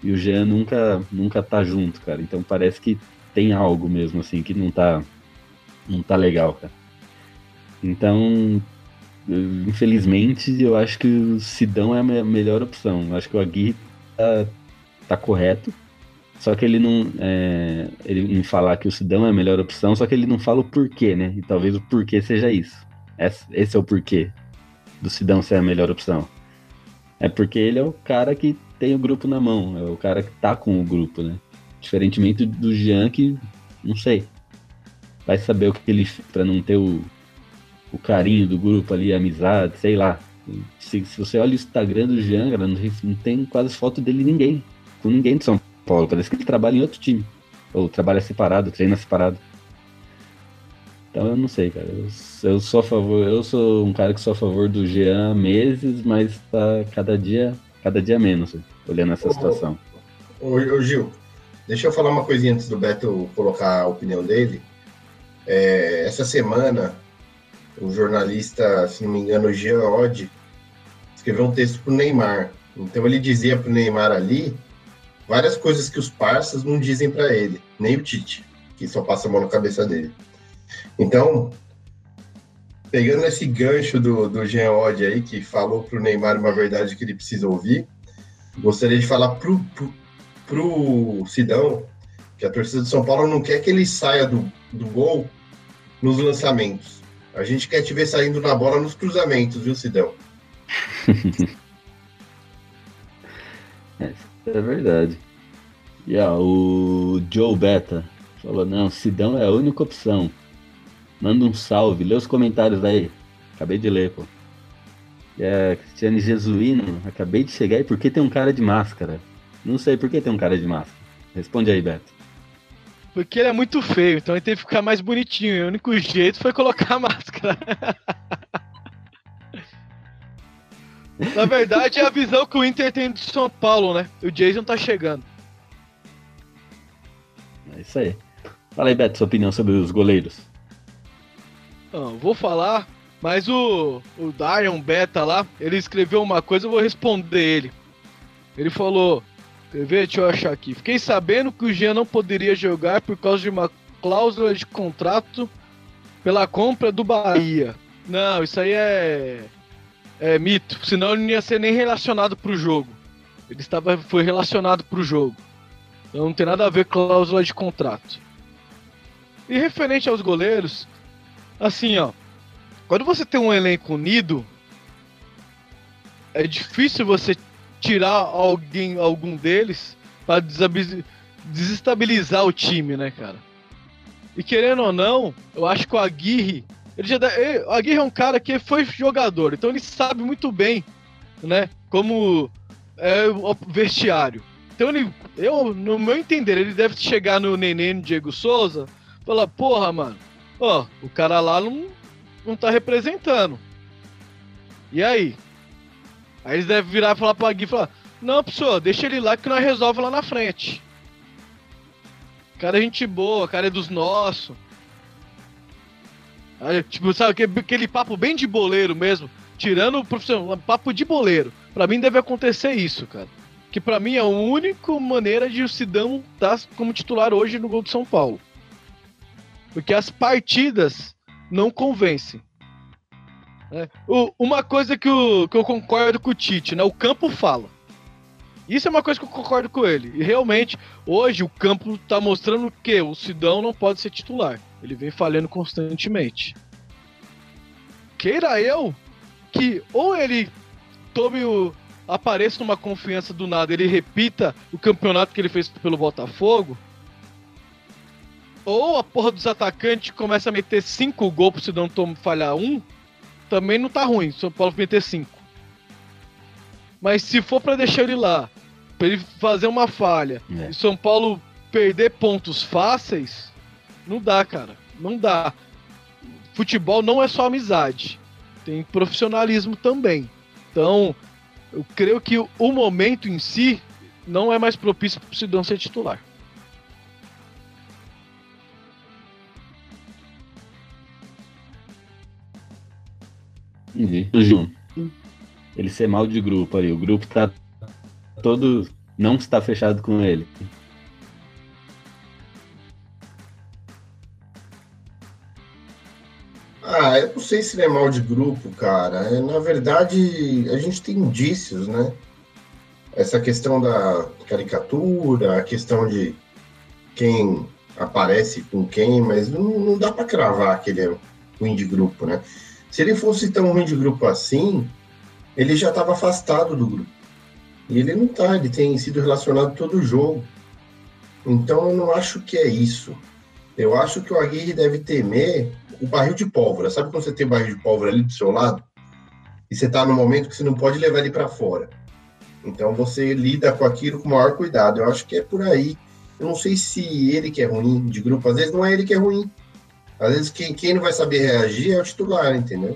E o Jean nunca, nunca tá junto, cara. Então parece que tem algo mesmo, assim, que não tá, não tá legal, cara. Então, infelizmente, eu acho que o Sidão é a melhor opção. Eu acho que o Aguirre tá, tá correto. Só que ele não. É, ele em falar que o Sidão é a melhor opção, só que ele não fala o porquê, né? E talvez o porquê seja isso. Esse, esse é o porquê do Sidão ser a melhor opção. É porque ele é o cara que tem o grupo na mão, é o cara que tá com o grupo, né? Diferentemente do Jean, que não sei. Vai saber o que ele. para não ter o, o carinho do grupo ali, a amizade, sei lá. Se, se você olha o Instagram do Jean, não, não tem quase foto dele ninguém. Com ninguém de São Paulo. Parece que ele trabalha em outro time. Ou trabalha separado, treina separado. Então eu não sei, cara. Eu, eu sou a favor, eu sou um cara que sou a favor do Jean há meses, mas tá cada dia, cada dia menos, olhando essa ô, situação. Ô, ô, Gil, deixa eu falar uma coisinha antes do Beto colocar a opinião dele. É, essa semana o jornalista, se não me engano, Jean Odd, escreveu um texto para o Neymar. Então ele dizia para o Neymar ali várias coisas que os parceiros não dizem para ele, nem o Tite, que só passa a mão na cabeça dele. Então, pegando esse gancho do, do Jean Odd aí, que falou para o Neymar uma verdade que ele precisa ouvir, gostaria de falar pro, pro, pro Sidão que a torcida de São Paulo não quer que ele saia do, do gol nos lançamentos. A gente quer te ver saindo na bola nos cruzamentos, viu, Sidão? é, é verdade. E ó, o Joe Beta falou, não, Sidão é a única opção. Manda um salve, lê os comentários aí. Acabei de ler, pô. A Cristiane Jesuíno, acabei de chegar e por que tem um cara de máscara? Não sei por que tem um cara de máscara. Responde aí, Beto. Porque ele é muito feio, então ele teve que ficar mais bonitinho. E o único jeito foi colocar a máscara. Na verdade, é a visão que o Inter tem de São Paulo, né? O Jason tá chegando. É isso aí. Fala aí, Beto, sua opinião sobre os goleiros. Não, vou falar, mas o, o Darion Beta lá, ele escreveu uma coisa, eu vou responder ele. Ele falou: Quer ver? Deixa eu achar aqui. Fiquei sabendo que o Jean não poderia jogar por causa de uma cláusula de contrato pela compra do Bahia. Não, isso aí é, é mito. Senão ele não ia ser nem relacionado pro jogo. Ele estava, foi relacionado pro jogo. Então não tem nada a ver com cláusula de contrato. E referente aos goleiros, assim, ó. Quando você tem um elenco unido, é difícil você tirar alguém, algum deles para desestabilizar o time, né, cara? E querendo ou não, eu acho que o Aguirre, ele já ele, o Aguirre é um cara que foi jogador, então ele sabe muito bem, né, como é o vestiário. Então ele, eu, no meu entender, ele deve chegar no Nenê, no Diego Souza, falar, porra, mano, ó, o cara lá não, não tá representando. E aí? Aí eles devem virar e falar pro Gui e falar: Não, pessoal, deixa ele lá que nós resolve lá na frente. Cara é gente boa, cara é dos nossos. Aí, tipo, sabe, aquele, papo bem de boleiro mesmo. Tirando o profissional, papo de boleiro. Pra mim deve acontecer isso, cara. Que pra mim é a única maneira de o Sidão estar tá como titular hoje no gol do São Paulo. Porque as partidas não convencem. É. O, uma coisa que, o, que eu concordo com o Tite, né? O campo fala. Isso é uma coisa que eu concordo com ele. E realmente, hoje o campo tá mostrando que o Sidão não pode ser titular. Ele vem falhando constantemente. Queira eu que ou ele tome o. apareça numa confiança do nada, ele repita o campeonato que ele fez pelo Botafogo. Ou a porra dos atacantes começa a meter cinco gols pro Sidão falhar um também não tá ruim. São Paulo meter 5. Mas se for para deixar ele lá, para ele fazer uma falha, é. e São Paulo perder pontos fáceis, não dá, cara. Não dá. Futebol não é só amizade. Tem profissionalismo também. Então, eu creio que o momento em si não é mais propício para o Sidão ser titular. Entendi. Ele ser mal de grupo ali. O grupo tá todo. Não está fechado com ele. Ah, eu não sei se ele é mal de grupo, cara. É, na verdade, a gente tem indícios, né? Essa questão da caricatura, a questão de quem aparece com quem, mas não, não dá para cravar que ele é ruim de grupo, né? Se ele fosse tão ruim de grupo assim, ele já estava afastado do grupo. E ele não está, ele tem sido relacionado todo o jogo. Então eu não acho que é isso. Eu acho que o Aguirre deve temer o barril de pólvora. Sabe quando você tem barril de pólvora ali do seu lado? E você está no momento que você não pode levar ele para fora. Então você lida com aquilo com o maior cuidado. Eu acho que é por aí. Eu não sei se ele que é ruim de grupo, às vezes não é ele que é ruim. Às vezes quem, quem não vai saber reagir é o titular, entendeu?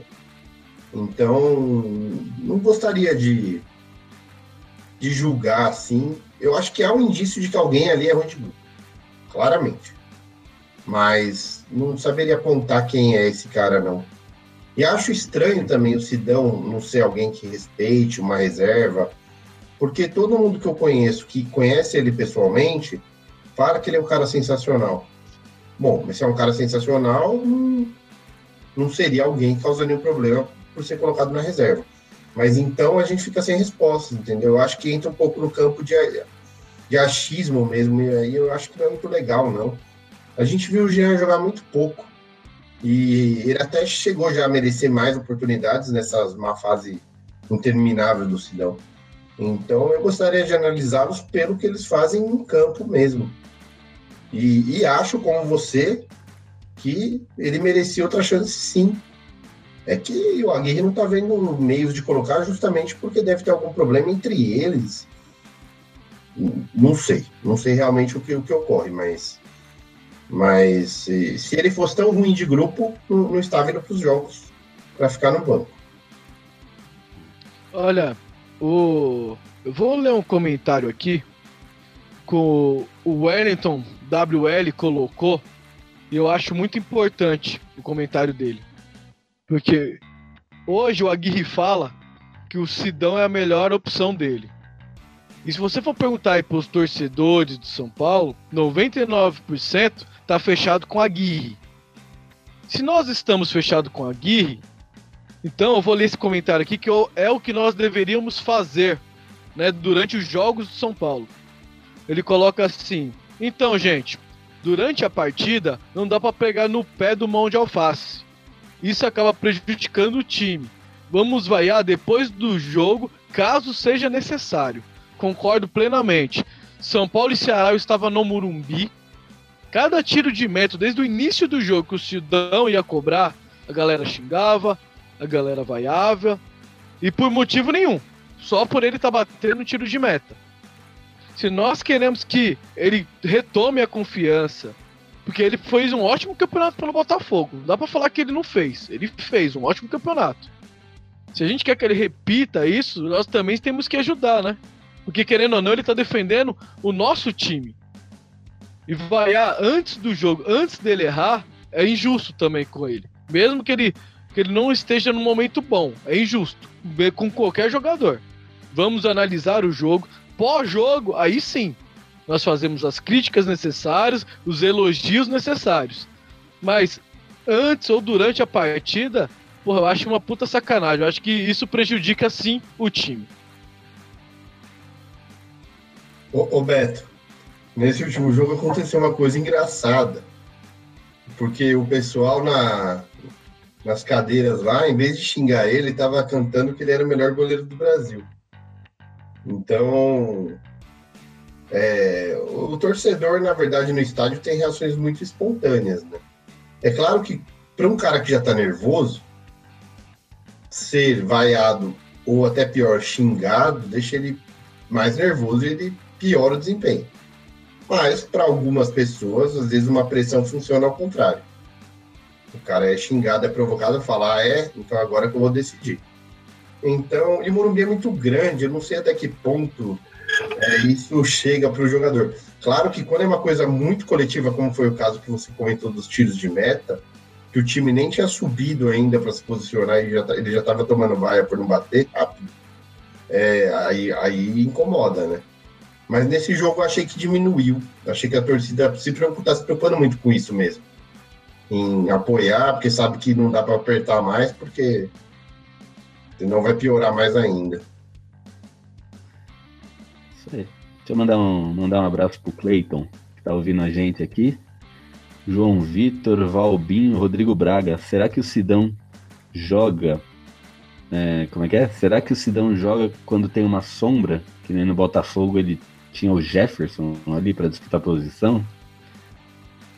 Então, não gostaria de, de julgar assim. Eu acho que há um indício de que alguém ali é ruim de grupo. Claramente. Mas não saberia apontar quem é esse cara, não. E acho estranho também o Sidão não ser alguém que respeite uma reserva, porque todo mundo que eu conheço, que conhece ele pessoalmente, fala que ele é um cara sensacional. Bom, mas se é um cara sensacional, não, seria alguém que causa nenhum problema por ser colocado na reserva. Mas então a gente fica sem resposta, entendeu? Eu acho que entra um pouco no campo de, de achismo mesmo, e aí eu acho que não é muito legal, não. A gente viu o Jean jogar muito pouco, e ele até chegou já a merecer mais oportunidades nessas má fase interminável do Sidão. Então eu gostaria de analisá-los pelo que eles fazem no campo mesmo. E, e acho, como você, que ele merecia outra chance sim. É que o Aguirre não está vendo meios de colocar justamente porque deve ter algum problema entre eles. Não sei, não sei realmente o que, o que ocorre, mas Mas se, se ele fosse tão ruim de grupo, não, não estava indo para os jogos para ficar no banco. Olha, o... eu vou ler um comentário aqui o Wellington WL colocou e eu acho muito importante o comentário dele. Porque hoje o Aguirre fala que o Sidão é a melhor opção dele. E se você for perguntar aí pros torcedores de São Paulo, 99% tá fechado com a Aguirre. Se nós estamos fechados com a Aguirre, então eu vou ler esse comentário aqui que é o que nós deveríamos fazer né, durante os jogos do São Paulo. Ele coloca assim: Então, gente, durante a partida não dá para pegar no pé do mão de alface. Isso acaba prejudicando o time. Vamos vaiar depois do jogo, caso seja necessário. Concordo plenamente. São Paulo e Ceará eu estava no Murumbi. Cada tiro de meta, desde o início do jogo que o Cidão ia cobrar, a galera xingava, a galera vaiava. E por motivo nenhum. Só por ele estar tá batendo tiro de meta. Se nós queremos que ele retome a confiança, porque ele fez um ótimo campeonato pelo Botafogo. Não dá pra falar que ele não fez. Ele fez um ótimo campeonato. Se a gente quer que ele repita isso, nós também temos que ajudar, né? Porque querendo ou não, ele tá defendendo o nosso time. E vaiar antes do jogo, antes dele errar, é injusto também com ele. Mesmo que ele, que ele não esteja no momento bom, é injusto. Com qualquer jogador. Vamos analisar o jogo. Pós-jogo, aí sim, nós fazemos as críticas necessárias, os elogios necessários. Mas antes ou durante a partida, porra, eu acho uma puta sacanagem. Eu acho que isso prejudica sim o time. Ô, ô, Beto, nesse último jogo aconteceu uma coisa engraçada. Porque o pessoal na, nas cadeiras lá, em vez de xingar ele, estava cantando que ele era o melhor goleiro do Brasil. Então, é, o torcedor, na verdade, no estádio tem reações muito espontâneas. Né? É claro que para um cara que já está nervoso, ser vaiado ou até pior, xingado, deixa ele mais nervoso e ele piora o desempenho. Mas, para algumas pessoas, às vezes uma pressão funciona ao contrário. O cara é xingado, é provocado, fala, ah, é, então agora que eu vou decidir. Então, e o Morumbi é muito grande, eu não sei até que ponto é, isso chega para o jogador. Claro que quando é uma coisa muito coletiva, como foi o caso que você comentou dos tiros de meta, que o time nem tinha subido ainda para se posicionar e já, tá, ele já estava tomando vaia por não bater rápido, é, aí, aí incomoda, né? Mas nesse jogo eu achei que diminuiu. Achei que a torcida se está se preocupando muito com isso mesmo. Em apoiar, porque sabe que não dá para apertar mais, porque senão vai piorar mais ainda. Isso aí. Deixa eu mandar um, mandar um abraço pro Cleiton, que tá ouvindo a gente aqui. João Vitor, Valbinho, Rodrigo Braga. Será que o Sidão joga? É, como é que é? Será que o Sidão joga quando tem uma sombra? Que nem no Botafogo ele tinha o Jefferson ali para disputar a posição.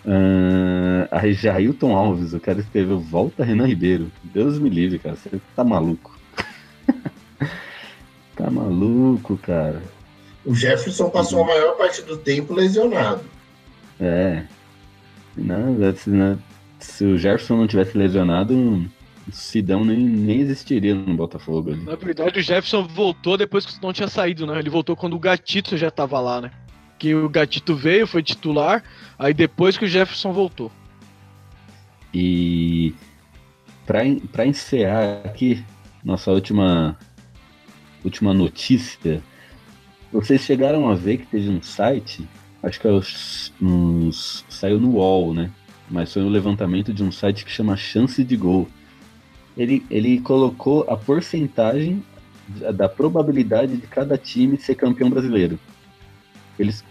Uh, a Jailton Alves, o cara escreveu Volta Renan Ribeiro. Deus me livre, cara. Você tá maluco. tá maluco, cara. O Jefferson passou a maior parte do tempo lesionado. É. Não, se, não, se o Jefferson não tivesse lesionado, o Sidão nem, nem existiria no Botafogo. Ali. Na verdade, o Jefferson voltou depois que o Sidão tinha saído, né? Ele voltou quando o Gatito já tava lá, né? Que o Gatito veio, foi titular, aí depois que o Jefferson voltou. E para encerrar aqui nossa última última notícia, vocês chegaram a ver que teve um site, acho que é uns, saiu no UOL, né? Mas foi um levantamento de um site que chama Chance de Gol ele, ele colocou a porcentagem da probabilidade de cada time ser campeão brasileiro. Eles,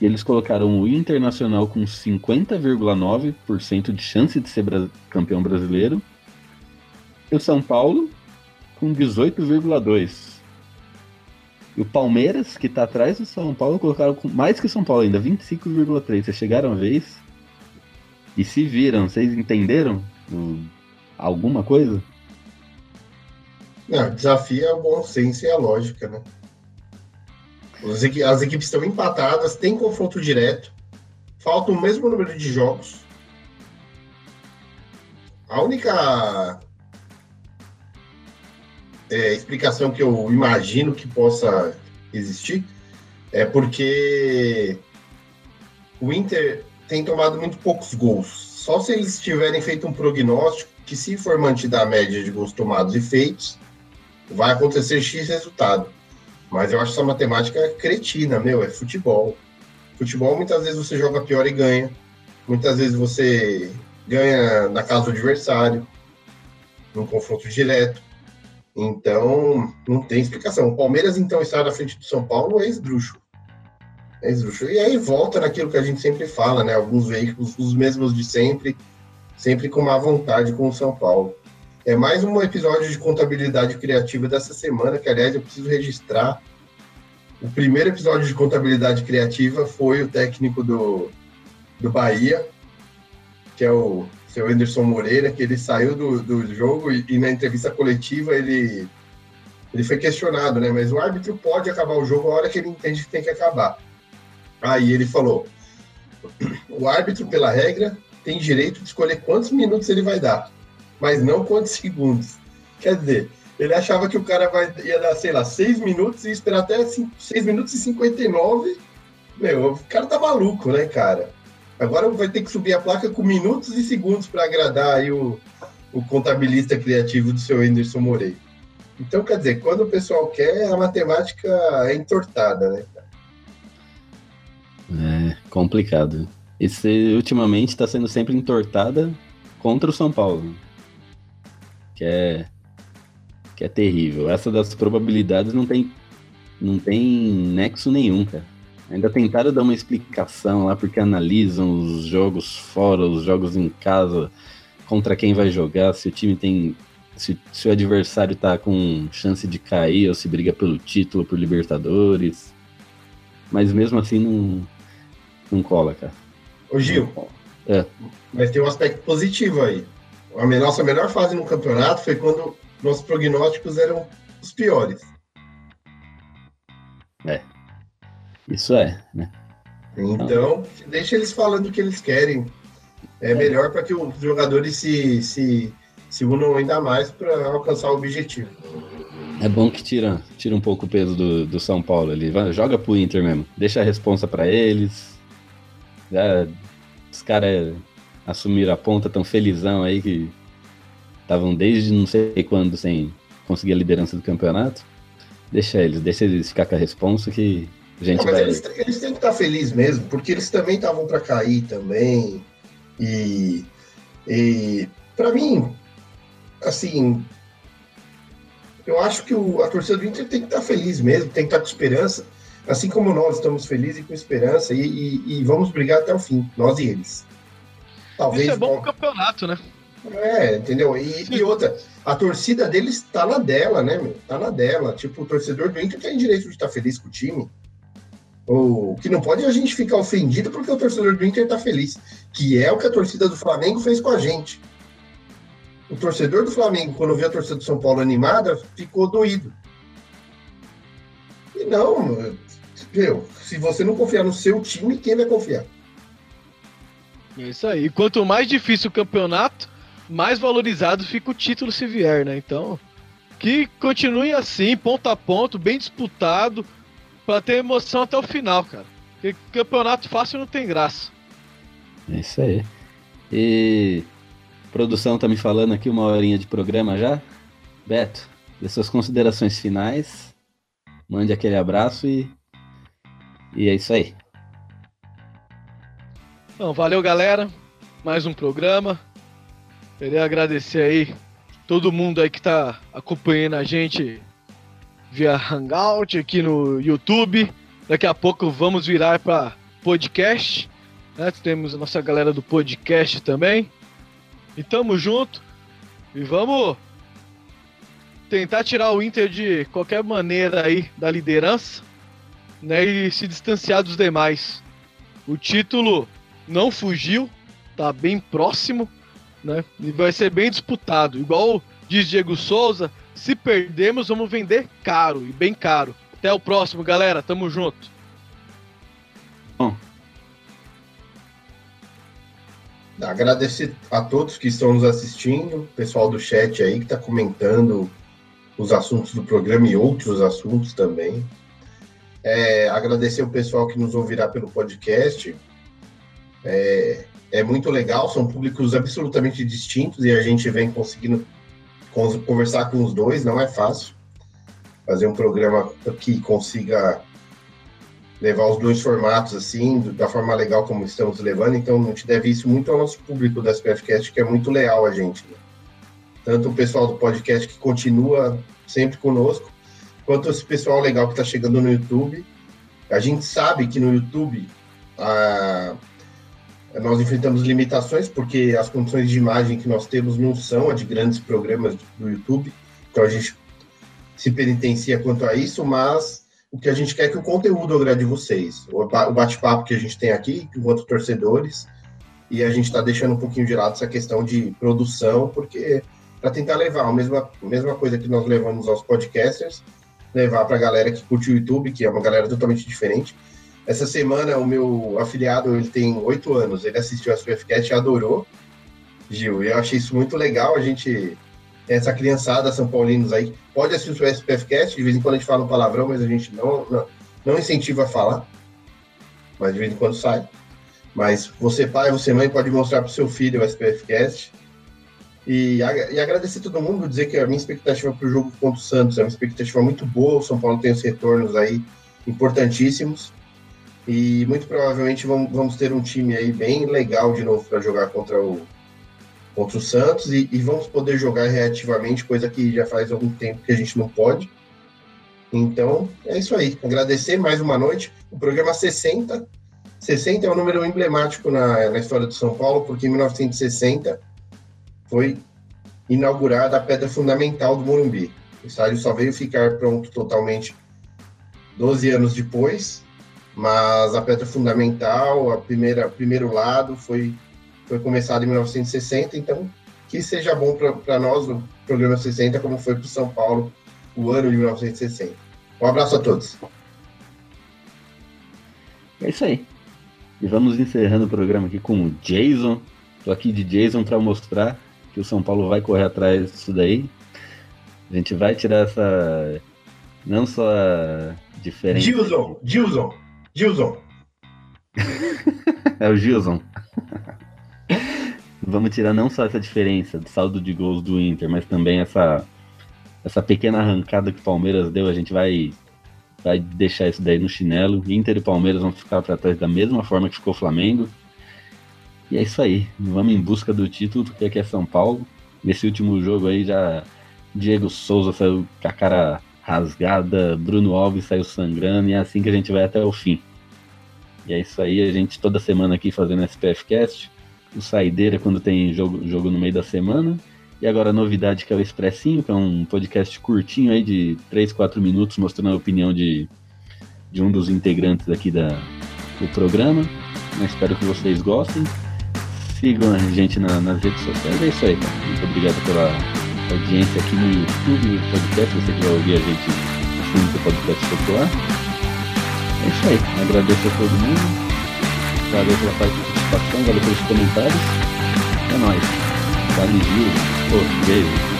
eles colocaram o Internacional com 50,9% de chance de ser bra campeão brasileiro e o São Paulo com 18,2%. E o Palmeiras, que está atrás do São Paulo, colocaram mais que o São Paulo ainda, 25,3%. Vocês chegaram a isso? E se viram, vocês entenderam? alguma coisa? Não, desafio é o bom senso e a lógica, né? As, equipes estão empatadas, tem confronto direto. falta o mesmo número de jogos. A única é, explicação que eu imagino que possa existir é porque o Inter tem tomado muito poucos gols. Só se eles tiverem feito um prognóstico que, se for mantida a média de gols tomados e feitos, vai acontecer X resultado. Mas eu acho essa matemática cretina, meu, é futebol. Futebol, muitas vezes você joga pior e ganha. Muitas vezes você ganha na casa do adversário, num confronto direto. Então, não tem explicação. O Palmeiras, então, está na frente do São Paulo é esdrúxulo. É esdrúxulo. E aí volta naquilo que a gente sempre fala, né? Alguns veículos, os mesmos de sempre, sempre com má vontade com o São Paulo. É mais um episódio de contabilidade criativa dessa semana, que, aliás, eu preciso registrar. O primeiro episódio de contabilidade criativa foi o técnico do, do Bahia, que é o seu Anderson Moreira, que ele saiu do, do jogo e, e, na entrevista coletiva ele, ele foi questionado, né? Mas o árbitro pode acabar o jogo a hora que ele entende que tem que acabar. Aí ele falou: o árbitro, pela regra, tem direito de escolher quantos minutos ele vai dar, mas não quantos segundos. Quer dizer, ele achava que o cara vai, ia dar, sei lá, seis minutos e esperar até cinco, seis minutos e 59. Meu, o cara tá maluco, né, cara? Agora vai ter que subir a placa com minutos e segundos para agradar aí o, o contabilista criativo do seu Anderson Moreira. Então, quer dizer, quando o pessoal quer, a matemática é entortada, né? É complicado. Esse ultimamente está sendo sempre entortada contra o São Paulo. Que é, que é terrível. Essa das probabilidades não tem, não tem nexo nenhum, cara. Ainda tentaram dar uma explicação lá, porque analisam os jogos fora, os jogos em casa, contra quem vai jogar, se o time tem. Se, se o adversário tá com chance de cair, ou se briga pelo título, por Libertadores. Mas mesmo assim não, não cola, cara. Ô Gil, é. mas tem um aspecto positivo aí. A nossa melhor fase no campeonato foi quando nossos prognósticos eram os piores. É. Isso é, né? Então, deixa eles falando o que eles querem. É melhor para que os jogadores se, se, se unam ainda mais para alcançar o objetivo. É bom que tira, tira um pouco o peso do, do São Paulo ali. Vai, joga pro Inter mesmo. Deixa a responsa para eles. Já, os caras assumiram a ponta tão felizão aí que estavam desde não sei quando sem conseguir a liderança do campeonato. Deixa eles, deixa eles ficar com a responsa que não, mas vai... eles, eles, têm que estar felizes mesmo, porque eles também estavam para cair também. E, e para mim, assim, eu acho que o, a torcida do Inter tem que estar feliz mesmo, tem que estar com esperança, assim como nós estamos felizes e com esperança, e, e, e vamos brigar até o fim, nós e eles. Talvez, Isso é bom pro campeonato, né? É, entendeu? E, e, outra, a torcida deles está na dela, né, meu? Tá na dela. Tipo, o torcedor do Inter tem direito de estar feliz com o time. O que não pode é a gente ficar ofendido porque o torcedor do Inter está feliz, que é o que a torcida do Flamengo fez com a gente. O torcedor do Flamengo, quando viu a torcida do São Paulo animada, ficou doído. E não, meu, se você não confiar no seu time, quem vai confiar? É isso aí. Quanto mais difícil o campeonato, mais valorizado fica o título se vier, né? Então, que continue assim, ponto a ponto, bem disputado Pra ter emoção até o final, cara. Porque campeonato fácil não tem graça. É isso aí. E produção tá me falando aqui uma horinha de programa já. Beto, dê suas considerações finais. Mande aquele abraço e. E é isso aí. Então, valeu, galera. Mais um programa. Queria agradecer aí todo mundo aí que tá acompanhando a gente via Hangout aqui no YouTube. Daqui a pouco vamos virar para podcast. Né? Temos a nossa galera do podcast também. E tamo junto. E vamos tentar tirar o Inter de qualquer maneira aí da liderança, né? E se distanciar dos demais. O título não fugiu, tá bem próximo, né? E vai ser bem disputado. Igual diz Diego Souza, se perdemos, vamos vender caro e bem caro. Até o próximo, galera. Tamo junto. Bom, Agradecer a todos que estão nos assistindo, pessoal do chat aí que está comentando os assuntos do programa e outros assuntos também. É, agradecer o pessoal que nos ouvirá pelo podcast. É, é muito legal, são públicos absolutamente distintos e a gente vem conseguindo conversar com os dois, não é fácil. Fazer um programa que consiga levar os dois formatos assim, da forma legal como estamos levando, então a gente deve isso muito ao nosso público da SPFcast, que é muito leal a gente. Né? Tanto o pessoal do podcast que continua sempre conosco, quanto esse pessoal legal que está chegando no YouTube. A gente sabe que no YouTube a, nós enfrentamos limitações, porque as condições de imagem que nós temos não são a de grandes programas do YouTube, então a gente se penitencia quanto a isso, mas o que a gente quer é que o conteúdo agrade vocês. O bate-papo que a gente tem aqui, enquanto torcedores, e a gente está deixando um pouquinho de lado essa questão de produção, porque para tentar levar a mesma, a mesma coisa que nós levamos aos podcasters, levar para a galera que curte o YouTube, que é uma galera totalmente diferente. Essa semana, o meu afiliado, ele tem oito anos, ele assistiu a SPFcast e adorou, Gil, eu achei isso muito legal, a gente essa criançada São Paulinos aí pode assistir o SPFcast, de vez em quando a gente fala um palavrão, mas a gente não, não, não incentiva a falar, mas de vez em quando sai. Mas você pai, você mãe, pode mostrar para o seu filho o SPFcast. E, e agradecer a todo mundo, dizer que a minha expectativa para o jogo contra o Santos é uma expectativa muito boa, o São Paulo tem os retornos aí importantíssimos. E muito provavelmente vamos, vamos ter um time aí bem legal de novo para jogar contra o, contra o Santos e, e, vamos poder jogar reativamente, coisa que já faz algum tempo que a gente não pode. Então, é isso aí. Agradecer mais uma noite. O programa 60. 60 é um número emblemático na, na história do São Paulo, porque em 1960 foi inaugurada a pedra fundamental do Morumbi. O estádio só veio ficar pronto totalmente 12 anos depois, mas a pedra fundamental, a primeira primeiro lado foi foi começado em 1960, então que seja bom para nós no programa 60, como foi para o São Paulo o ano de 1960. Um abraço a todos. É isso aí. E vamos encerrando o programa aqui com o Jason. Tô aqui de Jason para mostrar que o São Paulo vai correr atrás disso daí. A gente vai tirar essa. Não só a diferença. Gilson! Gilson! Gilson! é o Gilson. Vamos tirar não só essa diferença do saldo de gols do Inter, mas também essa, essa pequena arrancada que o Palmeiras deu. A gente vai, vai deixar isso daí no chinelo. Inter e Palmeiras vão ficar para trás da mesma forma que ficou o Flamengo. E é isso aí. Vamos em busca do título, porque aqui é São Paulo. Nesse último jogo aí já Diego Souza saiu com a cara rasgada, Bruno Alves saiu sangrando, e é assim que a gente vai até o fim. E é isso aí, a gente toda semana aqui fazendo SPF Cast o Saideira quando tem jogo, jogo no meio da semana. E agora a novidade que é o Expressinho, que é um podcast curtinho aí de 3, 4 minutos mostrando a opinião de, de um dos integrantes aqui da, do programa. Eu espero que vocês gostem. Sigam a gente na, nas redes sociais. É isso aí, cara. Muito obrigado pela audiência aqui no YouTube, no podcast. Você que vai ouvir a gente assim que o podcast lá. É isso aí. Agradeço a todo mundo. Valeu pela participação valeu pelos comentários. É nóis. Vale Gil. Oh, beijo.